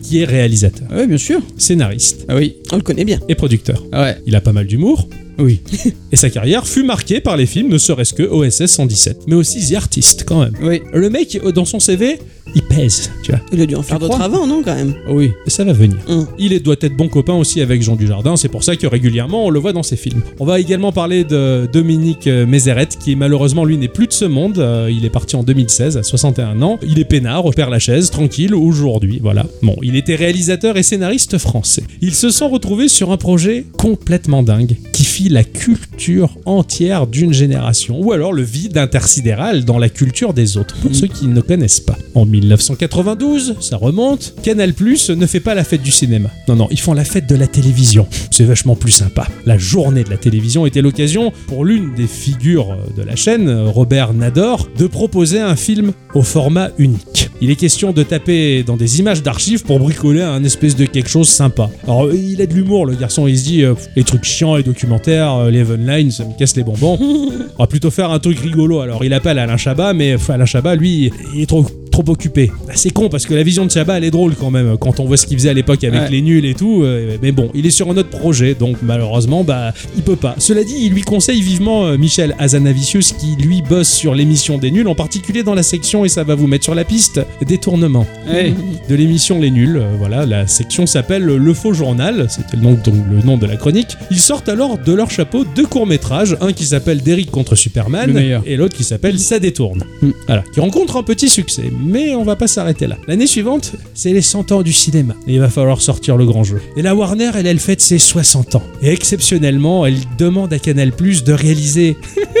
qui est réalisateur, Ah ouais, bien sûr. scénariste Ah oui. on le connaît bien. et producteur. Ah ouais. Il a pas mal d'humour, Oui. et sa carrière fut marquée par les films ne serait-ce que OSS 117, mais aussi The Artist quand même. Oui. Le mec, euh, dans son CV, il pèse, tu vois. Il a dû en faire d'autres avant, non, quand même? Oui. Et ça va venir. Hum. Il doit être bon copain aussi avec Jean Dujardin, c'est pour ça que régulièrement on le voit dans ses films. On va également parler de Dominique euh, Mézeret, qui malheureusement lui n'est plus de ce monde. Euh, il est parti en 2016 à 61 ans. Il est peinard, perd la chaise, tranquille aujourd'hui. Voilà. Bon, il était réalisateur et scénariste français. Ils se sont retrouvés sur un projet complètement dingue qui fit la culture entière d'une génération, ou alors le vide intersidéral dans la culture des autres, pour ceux qui ne connaissent pas. En 1992, ça remonte, Canal Plus ne fait pas la fête du cinéma. Non, non, ils font la fête de la télévision. C'est vachement plus sympa. La journée de la télévision était l'occasion pour l'une des figures de la chaîne, Robert Nador, de proposer un film au format unique. Il est question de taper dans des images d'archives pour bricoler un espèce de quelque chose sympa. Alors, il a de l'humour, le garçon, il se dit, euh, les trucs chiants, les documentaires, euh, les Lines, ça me casse les bonbons. On va plutôt faire un truc rigolo. Alors, il appelle Alain Chabat, mais Alain Chabat, lui, il est trop trop occupé. Bah, c'est con parce que la vision de Chabat elle est drôle quand même quand on voit ce qu'il faisait à l'époque avec Ouais. les nuls et tout. euh, mais bon, il est sur un autre projet donc malheureusement bah il peut pas. Cela dit, il lui conseille vivement euh, Michel Azanavicius qui lui bosse sur l'émission des nuls, en particulier dans la section et ça va vous mettre sur la piste détournement Ouais. de l'émission Les Nuls. Euh, voilà, la section s'appelle Le Faux Journal, c'était le nom, donc, le nom de la chronique. Ils sortent alors de leur chapeau deux courts-métrages, un qui s'appelle Derrick contre Superman et l'autre qui s'appelle Ça détourne. Mm. Voilà, qui rencontre un petit succès, mais on va pas s'arrêter là. L'année suivante, c'est les 100 ans du cinéma et il va falloir sortir le grand jeu. Et la Warner, elle, elle fête ses 60 ans. Et exceptionnellement, elle demande à Canal Plus de réaliser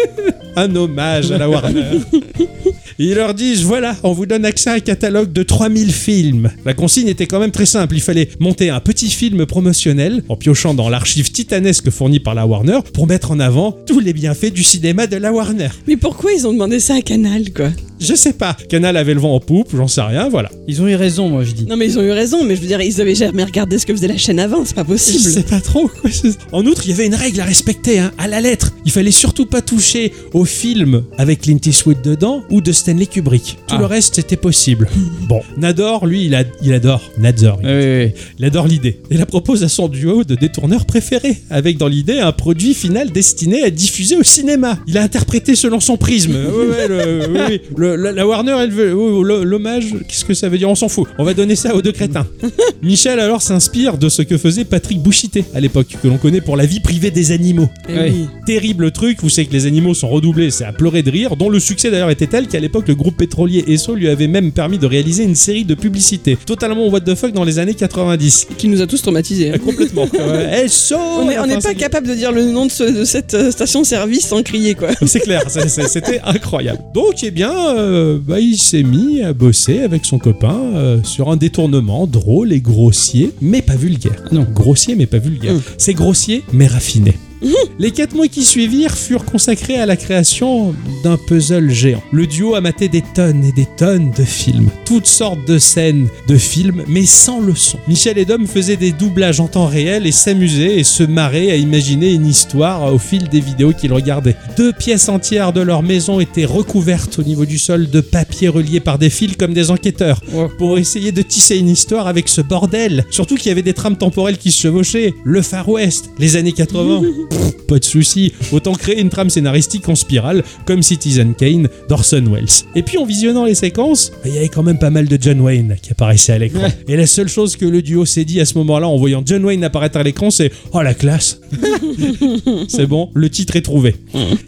un hommage à la Warner. Et ils leur disent voilà, on vous donne accès à un catalogue de 3000 films. La consigne était quand même très simple. Il fallait monter un petit film promotionnel en piochant dans l'archive titanesque fournie par la Warner pour mettre en avant tous les bienfaits du cinéma de la Warner. Mais pourquoi ils ont demandé ça à Canal, quoi? Je sais pas. Canal avait le vent en poupe, j'en sais rien, voilà. Ils ont eu raison, moi je dis. Non, mais ils ont eu raison, mais je veux dire, ils avaient jamais regardé ce que faisait la chaîne avant, c'est pas Je possible. sais pas trop quoi. En outre, il y avait une règle à respecter, hein, à la lettre. Il fallait surtout pas toucher au film avec Clint Eastwood dedans ou de Stanley Kubrick. Tout Ah. le reste, c'était possible. Bon, Nador, lui, il, a, il adore. Nador, il adore l'idée et la propose à son duo de détourneurs préférés, avec dans l'idée un produit final destiné à diffuser au cinéma. Il a interprété selon son prisme. Ouais, ouais, le- oui, oui. Le- la, la Warner, elle veut oh, l'hommage. Qu'est-ce que ça veut dire? On s'en fout. On va donner ça aux deux crétins. Michel alors s'inspire de ce que faisait Patrick Bouchité à l'époque, que l'on connaît pour la vie privée des animaux. Eh. Terrible truc, vous savez que les animaux sont redoublés, c'est à pleurer de rire, dont le succès d'ailleurs était tel qu'à l'époque le groupe pétrolier Esso lui avait même permis de réaliser une série de publicités totalement what the fuck dans les années 90. Qui nous a tous traumatisés. hein. Complètement. Euh, Esso On n'est Enfin, pas c'est- capable de dire le nom de, ce- de cette euh, station-service sans crier, quoi. C'est clair, c'était incroyable. Donc, eh bien, euh, bah, il s'est mis à bosser avec son copain euh, sur un détournement drôle et grossier, mais pas vulgaire. Non. Grossier, mais pas vulgaire. Mm. C'est grossier, mais raffiné. Les quatre mois qui suivirent furent consacrés à la création d'un puzzle géant. Le duo a maté des tonnes et des tonnes de films, toutes sortes de scènes de films, mais sans le son. Michel et Dom faisaient des doublages en temps réel et s'amusaient et se marraient à imaginer une histoire au fil des vidéos qu'ils regardaient. Deux pièces entières de leur maison étaient recouvertes au niveau du sol de papier relié par des fils comme des enquêteurs pour essayer de tisser une histoire avec ce bordel. Surtout qu'il y avait des trames temporelles qui se chevauchaient. Le Far West, les années 80. Pff, pas de souci. Autant créer une trame scénaristique en spirale comme Citizen Kane d'Orson Welles. Et puis en visionnant les séquences, il y avait quand même pas mal de John Wayne qui apparaissait à l'écran. Et la seule chose que le duo s'est dit à ce moment-là en voyant John Wayne apparaître à l'écran, c'est Oh la classe C'est bon, le titre est trouvé.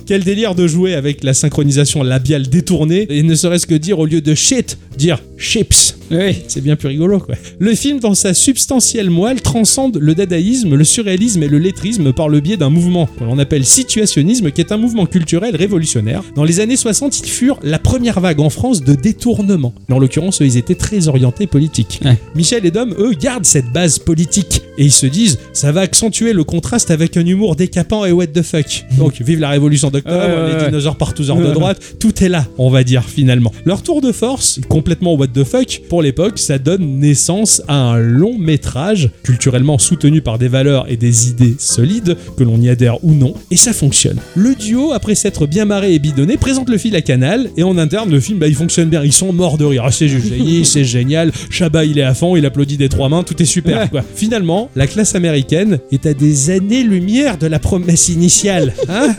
Quel délire de jouer avec la synchronisation labiale détournée et ne serait-ce que dire au lieu de shit, dire chips. Oui. C'est bien plus rigolo, quoi. Le film, dans sa substantielle moelle, transcende le dadaïsme, le surréalisme et le lettrisme par le biais d'un mouvement que l'on appelle situationnisme, qui est un mouvement culturel révolutionnaire. Dans les années 60, ils furent la première vague en France de détournement. Mais en l'occurrence, eux, ils étaient très orientés politiques. Ouais. Michel et Dom, eux, gardent cette base politique. Et ils se disent, ça va accentuer le contraste avec un humour décapant et what the fuck. Donc, vive la révolution d'octobre, ouais, les ouais. dinosaures partout de droite, tout est là, on va dire, finalement. Leur tour de force, complètement what the fuck, pour l'époque, ça donne naissance à un long métrage, culturellement soutenu par des valeurs et des idées solides, que l'on y adhère ou non, et ça fonctionne. Le duo, après s'être bien marré et bidonné, présente le fil à Canal, et en interne, le film, bah, il fonctionne bien, ils sont morts de rire. Ah, c'est génial, c'est génial, Chabat, il est à fond, il applaudit des trois mains, tout est super, Ouais. quoi. Finalement, la classe américaine est à des années-lumière de la promesse initiale, hein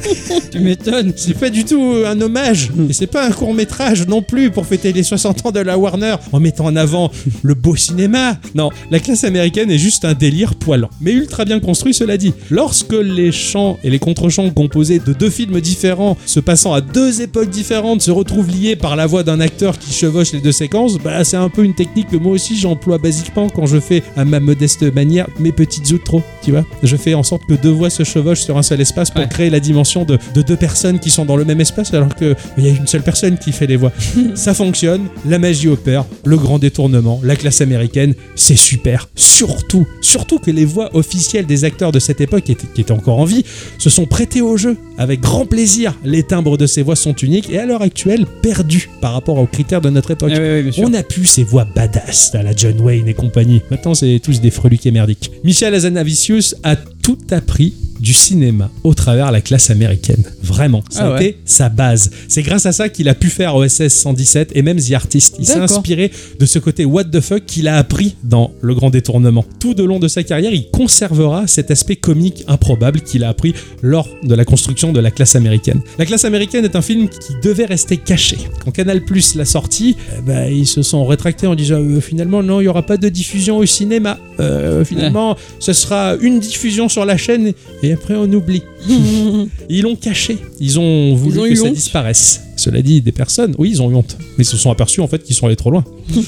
Tu m'étonnes. c'est pas du tout un hommage, et c'est pas un court métrage non plus pour fêter les 60 ans de la Warner en mettant en avant le beau cinéma. Non, la classe américaine est juste un délire poilant, mais ultra bien construit cela dit. Lorsque les chants et les contre-chants composés de deux films différents, se passant à deux époques différentes, se retrouvent liés par la voix d'un acteur qui chevauche les deux séquences, bah c'est un peu une technique que moi aussi j'emploie basiquement quand je fais à ma modeste manière mes petites outros, tu vois. Je fais en sorte que deux voix se chevauchent sur un seul espace pour Ouais. créer la dimension de, de deux personnes qui sont dans le même espace alors qu'il y a une seule personne qui fait les voix. Ça fonctionne, la magie opère, le grand détournement, la classe américaine, c'est super. Surtout, surtout que les voix officielles des acteurs de cette époque qui étaient, étaient encore en vie se sont prêtées au jeu avec grand plaisir. Les timbres de ces voix sont uniques et à l'heure actuelle perdus par rapport aux critères de notre époque. Oui, oui, bien sûr. On a pu ces voix badass à la John Wayne et compagnie. Maintenant, c'est tous des freluquets merdiques. Michel Azanavicius a tout appris du cinéma au travers la classe américaine. Vraiment, ça Ah a ouais. été sa base. C'est grâce à ça qu'il a pu faire OSS 117 et même The Artist. Il s'est inspiré de ce côté what the fuck qu'il a appris dans Le Grand Détournement. Tout au long de sa carrière, il conservera cet aspect comique improbable qu'il a appris lors de la construction de la classe américaine. La classe américaine est un film qui devait rester caché. Quand Canal Plus l'a sorti, eh ben, ils se sont rétractés en disant euh, finalement non, il n'y aura pas de diffusion au cinéma. Euh, finalement, ce sera une diffusion sur la chaîne et après on oublie. Ils l'ont caché. Ils ont voulu ont que ça disparaisse. Cela dit, des personnes, oui, ils ont eu honte. Mais ils se sont aperçus en fait qu'ils sont allés trop loin.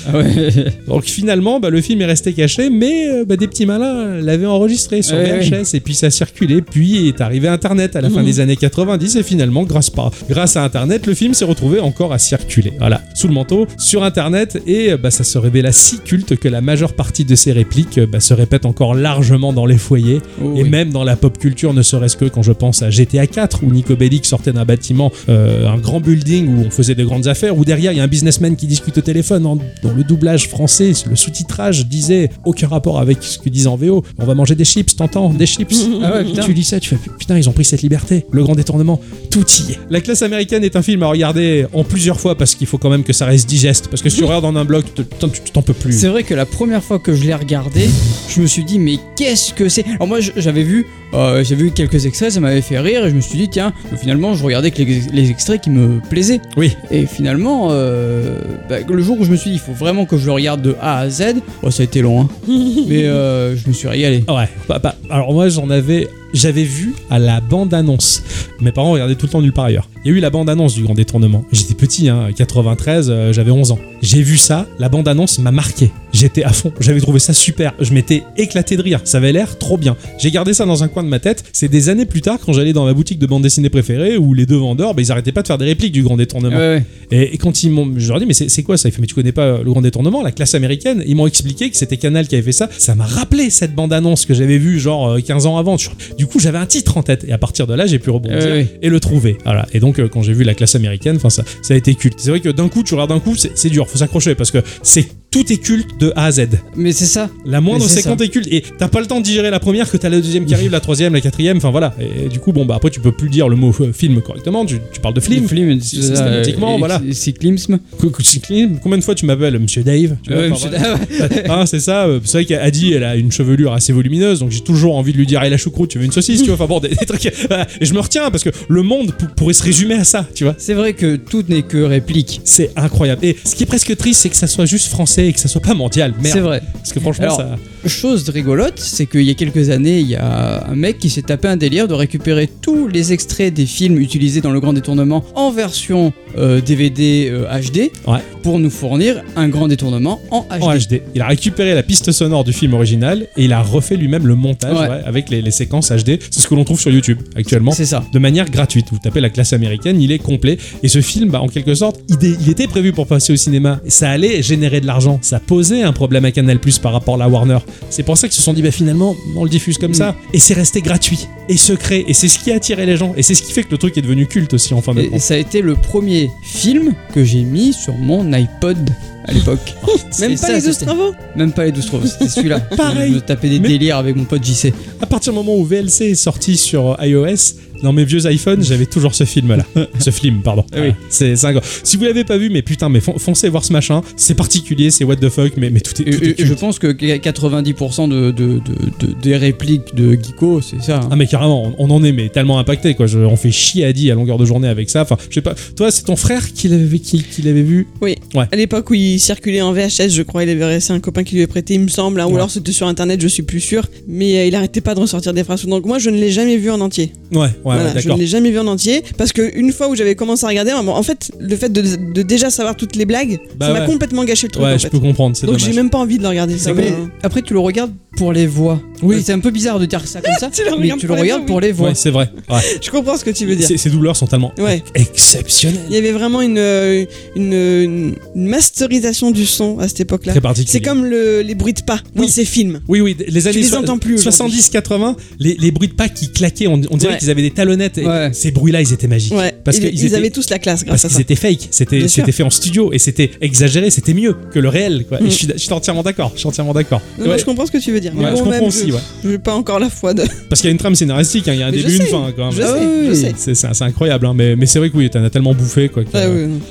Ah ouais. Donc finalement, bah, le film est resté caché, mais euh, bah, des petits malins l'avaient enregistré sur Ouais, VHS et puis ça a circulé. Puis est arrivé Internet à la fin des années 90 et finalement, grâce, pas, grâce à Internet, le film s'est retrouvé encore à circuler. Voilà, sous le manteau, sur Internet et euh, bah, ça se révéla si culte que la majeure partie de ses répliques euh, bah, se répètent encore largement dans les foyers Oh et oui. même dans la pop culture, ne serait-ce que quand je pense à GTA 4 où Nico Bellic sortait d'un bâtiment, euh, un grand building où on faisait de grandes affaires, où derrière il y a un businessman qui discute au téléphone en- dans le doublage français, le sous-titrage disait aucun rapport avec ce que disait en VO. On va manger des chips, t'entends Des chips. Ah ouais, putain. Tu lis ça, tu fais putain, ils ont pris cette liberté. Le grand détournement, tout y est. La classe américaine est un film à regarder en plusieurs fois parce qu'il faut quand même que ça reste digeste. Parce que si tu regardes en un bloc, tu t'en peux plus. C'est vrai que la première fois que je l'ai regardé, je me suis dit mais qu'est-ce que c'est? Alors moi j'avais vu, euh, j'avais vu quelques extraits, ça m'avait fait rire et je me suis dit tiens, finalement je regardais que les, les extraits qui me plaisaient. Oui. Et finalement, euh, bah, le jour où je me suis dit il faut vraiment que je le regarde de A à Z, oh, ça a été long, hein. mais euh, je me suis régalé. Ouais, bah, bah, alors moi j'en avais. J'avais vu à la bande-annonce. Mes parents regardaient tout le temps nulle part ailleurs. Il y a eu la bande-annonce du Grand Détournement. J'étais petit, hein, 93, euh, j'avais 11 ans. J'ai vu ça, la bande-annonce m'a marqué. J'étais à fond, j'avais trouvé ça super. Je m'étais éclaté de rire, ça avait l'air trop bien. J'ai gardé ça dans un coin de ma tête. C'est des années plus tard quand j'allais dans ma boutique de bande dessinée préférée où les deux vendeurs, bah, ils arrêtaient pas de faire des répliques du Grand Détournement. Ouais, ouais. Et, et quand ils m'ont, je leur ai dit, mais c'est quoi ça? Il fait, mais tu connais pas le grand détournement, la classe américaine? Ils m'ont expliqué que c'était Canal qui avait fait ça. Ça m'a rappelé cette bande-annonce que j'avais vue genre euh, 15 ans avant. Tu, Du coup, j'avais un titre en tête et à partir de là, j'ai pu rebondir Euh, oui. et le trouver. Voilà. Et donc, euh, quand j'ai vu la classe américaine, enfin, ça, ça a été culte. C'est vrai que d'un coup, tu regardes d'un coup, c'est c'est dur, faut s'accrocher parce que c'est tout est culte de A à Z. Mais c'est ça. La moindre séquence est culte et t'as pas le temps de digérer la première que t'as la deuxième qui arrive, la troisième, la quatrième, enfin voilà. Et, du coup, bon bah après tu peux plus dire le mot euh, film correctement. Tu, tu parles de film. Film, sy- systématiquement, voilà. Cyclisme. Combien de fois tu m'appelles Monsieur Dave Tu vois, Ouais, enfin, monsieur- voilà. Hein, c'est ça. euh, C'est vrai qu'Adi, elle a une chevelure assez volumineuse, donc j'ai toujours envie de lui dire, hey, la choucroute, tu veux une saucisse, tu vois. Enfin bon, des, des trucs. Et je me retiens parce que le monde pou- pourrait se résumer à ça, tu vois. C'est vrai que tout n'est que réplique. C'est incroyable. Et ce qui est presque triste, c'est que ça soit juste français et que ça soit pas mondial. Merde. C'est vrai. Parce que franchement, Alors, ça. Chose rigolote, c'est qu'il y a quelques années, il y a un mec qui s'est tapé un délire de récupérer tous les extraits des films utilisés dans le grand détournement en version euh, DVD euh, HD Ouais. pour nous fournir un grand détournement en HD. en HD. Il a récupéré la piste sonore du film original et il a refait lui-même le montage Ouais. ouais, avec les, les séquences HD. C'est ce que l'on trouve sur YouTube actuellement. C'est ça. De manière gratuite. Vous tapez la classe américaine, il est complet. Et ce film, bah, en quelque sorte, il, il était prévu pour passer au cinéma. Ça allait générer de l'argent. Ça posait un problème à Canal Plus par rapport à la Warner. C'est pour ça qu'ils se sont dit, bah, finalement, on le diffuse comme Mm. ça. Et c'est resté gratuit et secret. Et c'est ce qui a attiré les gens. Et c'est ce qui fait que le truc est devenu culte aussi en fin de Et, et ça a été le premier film que j'ai mis sur mon iPod à l'époque. Même C'est pas ça, les 12 c'était- travaux Même pas les 12 travaux, c'était celui-là. Pareil. Je me tapais des Mais- délires avec mon pote JC. À partir du moment où VLC est sorti sur iOS, dans mes vieux iPhones, j'avais toujours ce film-là. ce film, pardon. Ah oui. C'est. Si vous l'avez pas vu, mais putain, mais fon- foncez voir ce machin. C'est particulier, c'est what the fuck, mais, mais tout est, tout je pense que 90% de, de- de- de- des répliques de Geeko, c'est ça. hein. Ah mais carrément, on, on en est mais tellement impacté quoi. Je- on fait chier à dit à longueur de journée avec ça. Enfin, je sais pas. Toi, c'est ton frère qui l'avait qui, qui l'avait vu? Oui. Ouais. À l'époque où circulait en VHS, je crois, il avait resté un copain qui lui avait prêté, il me semble, hein, ou alors c'était sur internet, je suis plus sûr. Mais euh, il arrêtait pas de ressortir des phrases. Donc moi, je ne l'ai jamais vu en entier. Ouais, ouais, Voilà, ouais, je ne l'ai jamais vu en entier parce que une fois où j'avais commencé à regarder, en fait, le fait de, de déjà savoir toutes les blagues, Bah ça m'a complètement gâché le truc. Ouais, en je fait. peux comprendre. C'est Donc j'ai même pas envie de le regarder. Ça, Mais va. après, tu le regardes pour les voix. Oui. C'est un peu bizarre de dire ça comme ça, Tu le mais regardes tu pour le les regardes voix, pour les voix. Ouais, c'est vrai. Ouais. Je comprends ce que tu veux dire. Ces, douleurs sont tellement Ouais. exceptionnelles. Il y avait vraiment une, euh, une, une- une masterisation du son à cette époque-là. Très particulier. C'est comme le- les bruits de pas dans Oui. ces films. Oui, oui, les années les so- entends plus aujourd'hui. 70-80, les, les bruits de pas qui claquaient, on, on dirait Ouais. qu'ils avaient des talonnettes. et Ouais. Ces bruits-là, ils étaient magiques. Ouais. Parce ils, ils étaient- avaient tous la classe Parce grâce à qu'ils ça. étaient fake, c'était fait en studio et c'était exagéré, c'était mieux que le réel. Quoi. Et Mm. je suis, je suis entièrement d'accord. Je suis entièrement d'accord. Je comprends ce que tu veux dire. Mais Ouais, bon, je comprends même, aussi, je- ouais. Je n'ai pas encore la foi de. Parce qu'il y a une trame scénaristique, hein, il y a un début, une fin. C'est incroyable, hein, mais, c'est vrai que oui, t'en as tellement bouffé. Ah.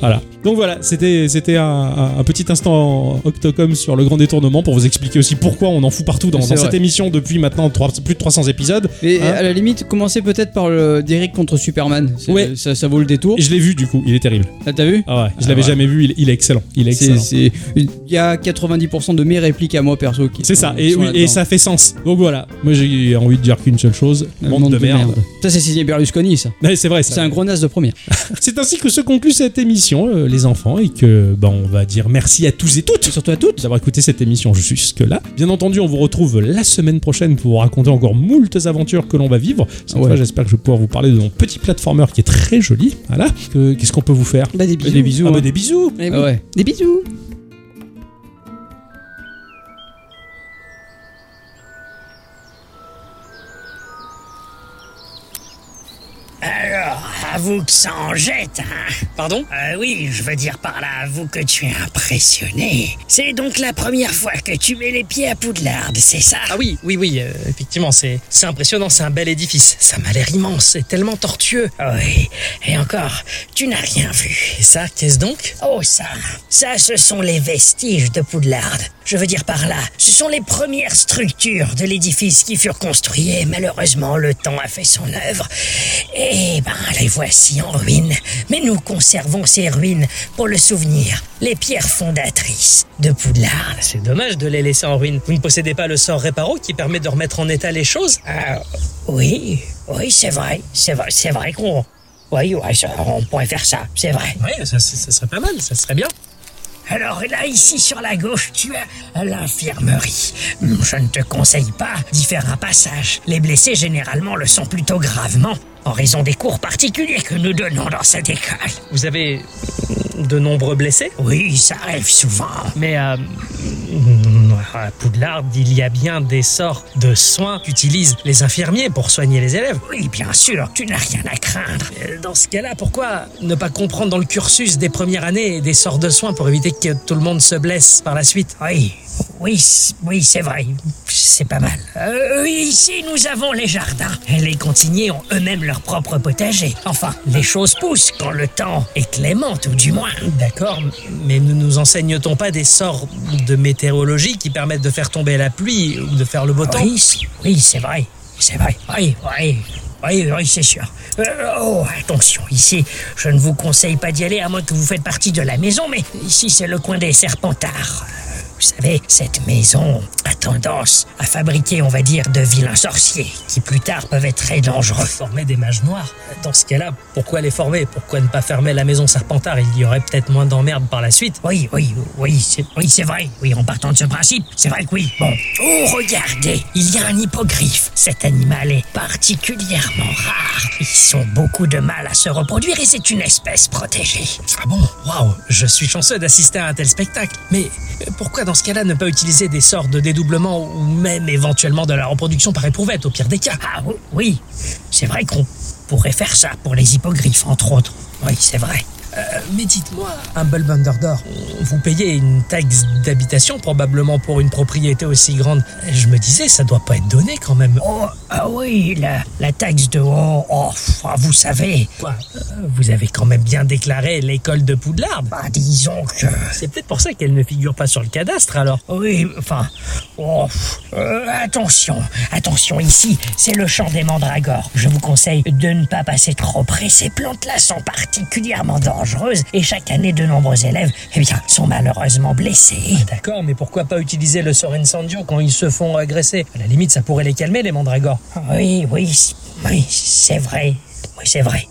Voilà. Donc voilà, c'était c'était un, petit instant Octocom sur le grand détournement pour vous expliquer aussi pourquoi on en fout partout dans, cette émission depuis maintenant plus de 300 épisodes. Et Hein à la limite, commencer peut-être par le Derrick contre Superman. Ouais. Ça, ça vaut le détour. Et je l'ai vu du coup, il est terrible. Ah, T'as vu? Ah ouais, je Ah l'avais ouais. jamais vu, il, il est excellent. Il est excellent. Il y a 90% de mes répliques à moi perso qui C'est ça, et, oui, ça fait sens. Donc voilà, moi j'ai envie de dire qu'une seule chose, monde, de, merde. Ça, c'est signé Berlusconi, ça. Ouais, c'est vrai, ça. C'est un gros nas de première. C'est ainsi que se conclut cette émission, euh, les enfants, et que bah, on va dire merci à tous et toutes. Surtout à toutes. d'avoir écouté cette émission jusque-là. Bien entendu, on vous retrouve la semaine prochaine pour vous raconter encore moultes aventures que l'on va vivre. Cette Ouais. fois, j'espère que je vais pouvoir vous parler de mon petit platformer qui est très joli. Voilà. Que- Qu'est-ce qu'on peut vous faire? Bah, des bisous. Des bisous. Ah bah, hein. des bisous Eh oui. Ah ouais. Des bisous. Alors, avoue que ça en jette, hein Pardon? Euh, oui, je veux dire par là, avoue que tu es impressionné. C'est donc la première fois que tu mets les pieds à Poudlard, c'est ça? Ah oui, oui, oui, euh, effectivement, c'est c'est impressionnant, c'est un bel édifice. Ça m'a l'air immense, c'est tellement tortueux. Oui, et encore, tu n'as rien vu. Et ça, qu'est-ce donc? Oh ça, ça ce sont les vestiges de Poudlard. Je veux dire par là, ce sont les premières structures de l'édifice qui furent construites et malheureusement le temps a fait son œuvre. Et ben les voici en ruine. Mais nous conservons ces ruines pour le souvenir, les pierres fondatrices de Poudlard. C'est dommage de les laisser en ruine. Vous ne possédez pas le sort réparo qui permet de remettre en état les choses? Ah, oui, oui, c'est vrai, c'est vrai, c'est vrai qu'on... Oui, ouais, on pourrait faire ça, c'est vrai. Oui, ça, ça- ça serait pas mal, ça serait bien. Alors là, ici sur la gauche, tu as l'infirmerie. Je ne te conseille pas d'y faire un passage. Les blessés généralement le sont plutôt gravement, en raison des cours particuliers que nous donnons dans cette école. Vous avez de nombreux blessés Oui, ça arrive souvent. Mais euh, à Poudlard, il y a bien des sorts de soins qu'utilisent les infirmiers pour soigner les élèves. Oui, bien sûr, tu n'as rien à craindre. Euh, Dans ce cas-là, pourquoi ne pas comprendre dans le cursus des premières années des sorts de soins pour éviter que tout le monde se blesse par la suite? Oui, oui, oui, c'est vrai. C'est pas mal. Euh, ici, nous avons les jardins. Et les cantiniers ont eux-mêmes leur propre potager. Enfin, les choses poussent quand le temps est clément, tout du moins. D'accord, mais ne nous enseigne-t-on pas des sorts de météorologie qui permettent de faire tomber la pluie ou de faire le beau temps? Oui, c'est vrai. C'est vrai. Oui, oui. Oui, oui, c'est sûr. Euh, oh, attention, ici, je ne vous conseille pas d'y aller à moins que vous faites partie de la maison, mais ici, c'est le coin des Serpentards. Vous savez, cette maison a tendance à fabriquer, on va dire, de vilains sorciers, qui plus tard peuvent être très dangereux. Former des mages noirs. Dans ce cas-là, pourquoi les former? Pourquoi ne pas fermer la maison Serpentard? Il y aurait peut-être moins d'emmerdes par la suite. Oui, oui, oui, c'est oui, c'est vrai. Oui, en partant de ce principe, c'est vrai que oui. Bon. Oh, regardez, il y a un hippogriffe. Cet animal est particulièrement rare. Ils ont beaucoup de mal à se reproduire et c'est une espèce protégée. Ah bon? Waouh Je suis chanceux d'assister à un tel spectacle. Mais pourquoi dans ce cas-là ne pas utiliser des sorts de dédoublement ou même éventuellement de la reproduction par éprouvette au pire des cas Ah oui, c'est vrai qu'on pourrait faire ça pour les hippogriffes, entre autres. Oui, c'est vrai. Euh, mais dites-moi, Humble Bunderdor, vous payez une taxe d'habitation probablement pour une propriété aussi grande. Je me disais, ça doit pas être donné quand même. Oh, ah oui, la, la taxe de haut, oh, pff, vous savez, Quoi? Euh, Vous avez quand même bien déclaré l'école de Poudlard. bah, disons que... C'est peut-être pour ça qu'elle ne figure pas sur le cadastre alors. Oui, enfin, oh, euh, attention, attention, ici, c'est le champ des mandragores. Je vous conseille de ne pas passer trop près. Ces plantes-là sont particulièrement dangereuses et chaque année, de nombreux élèves, eh bien, sont malheureusement blessés. D'accord, mais pourquoi pas utiliser le sort incendio quand ils se font agresser? À la limite, ça pourrait les calmer, les mandragores. Oui, oui, oui, c'est vrai. Oui, c'est vrai.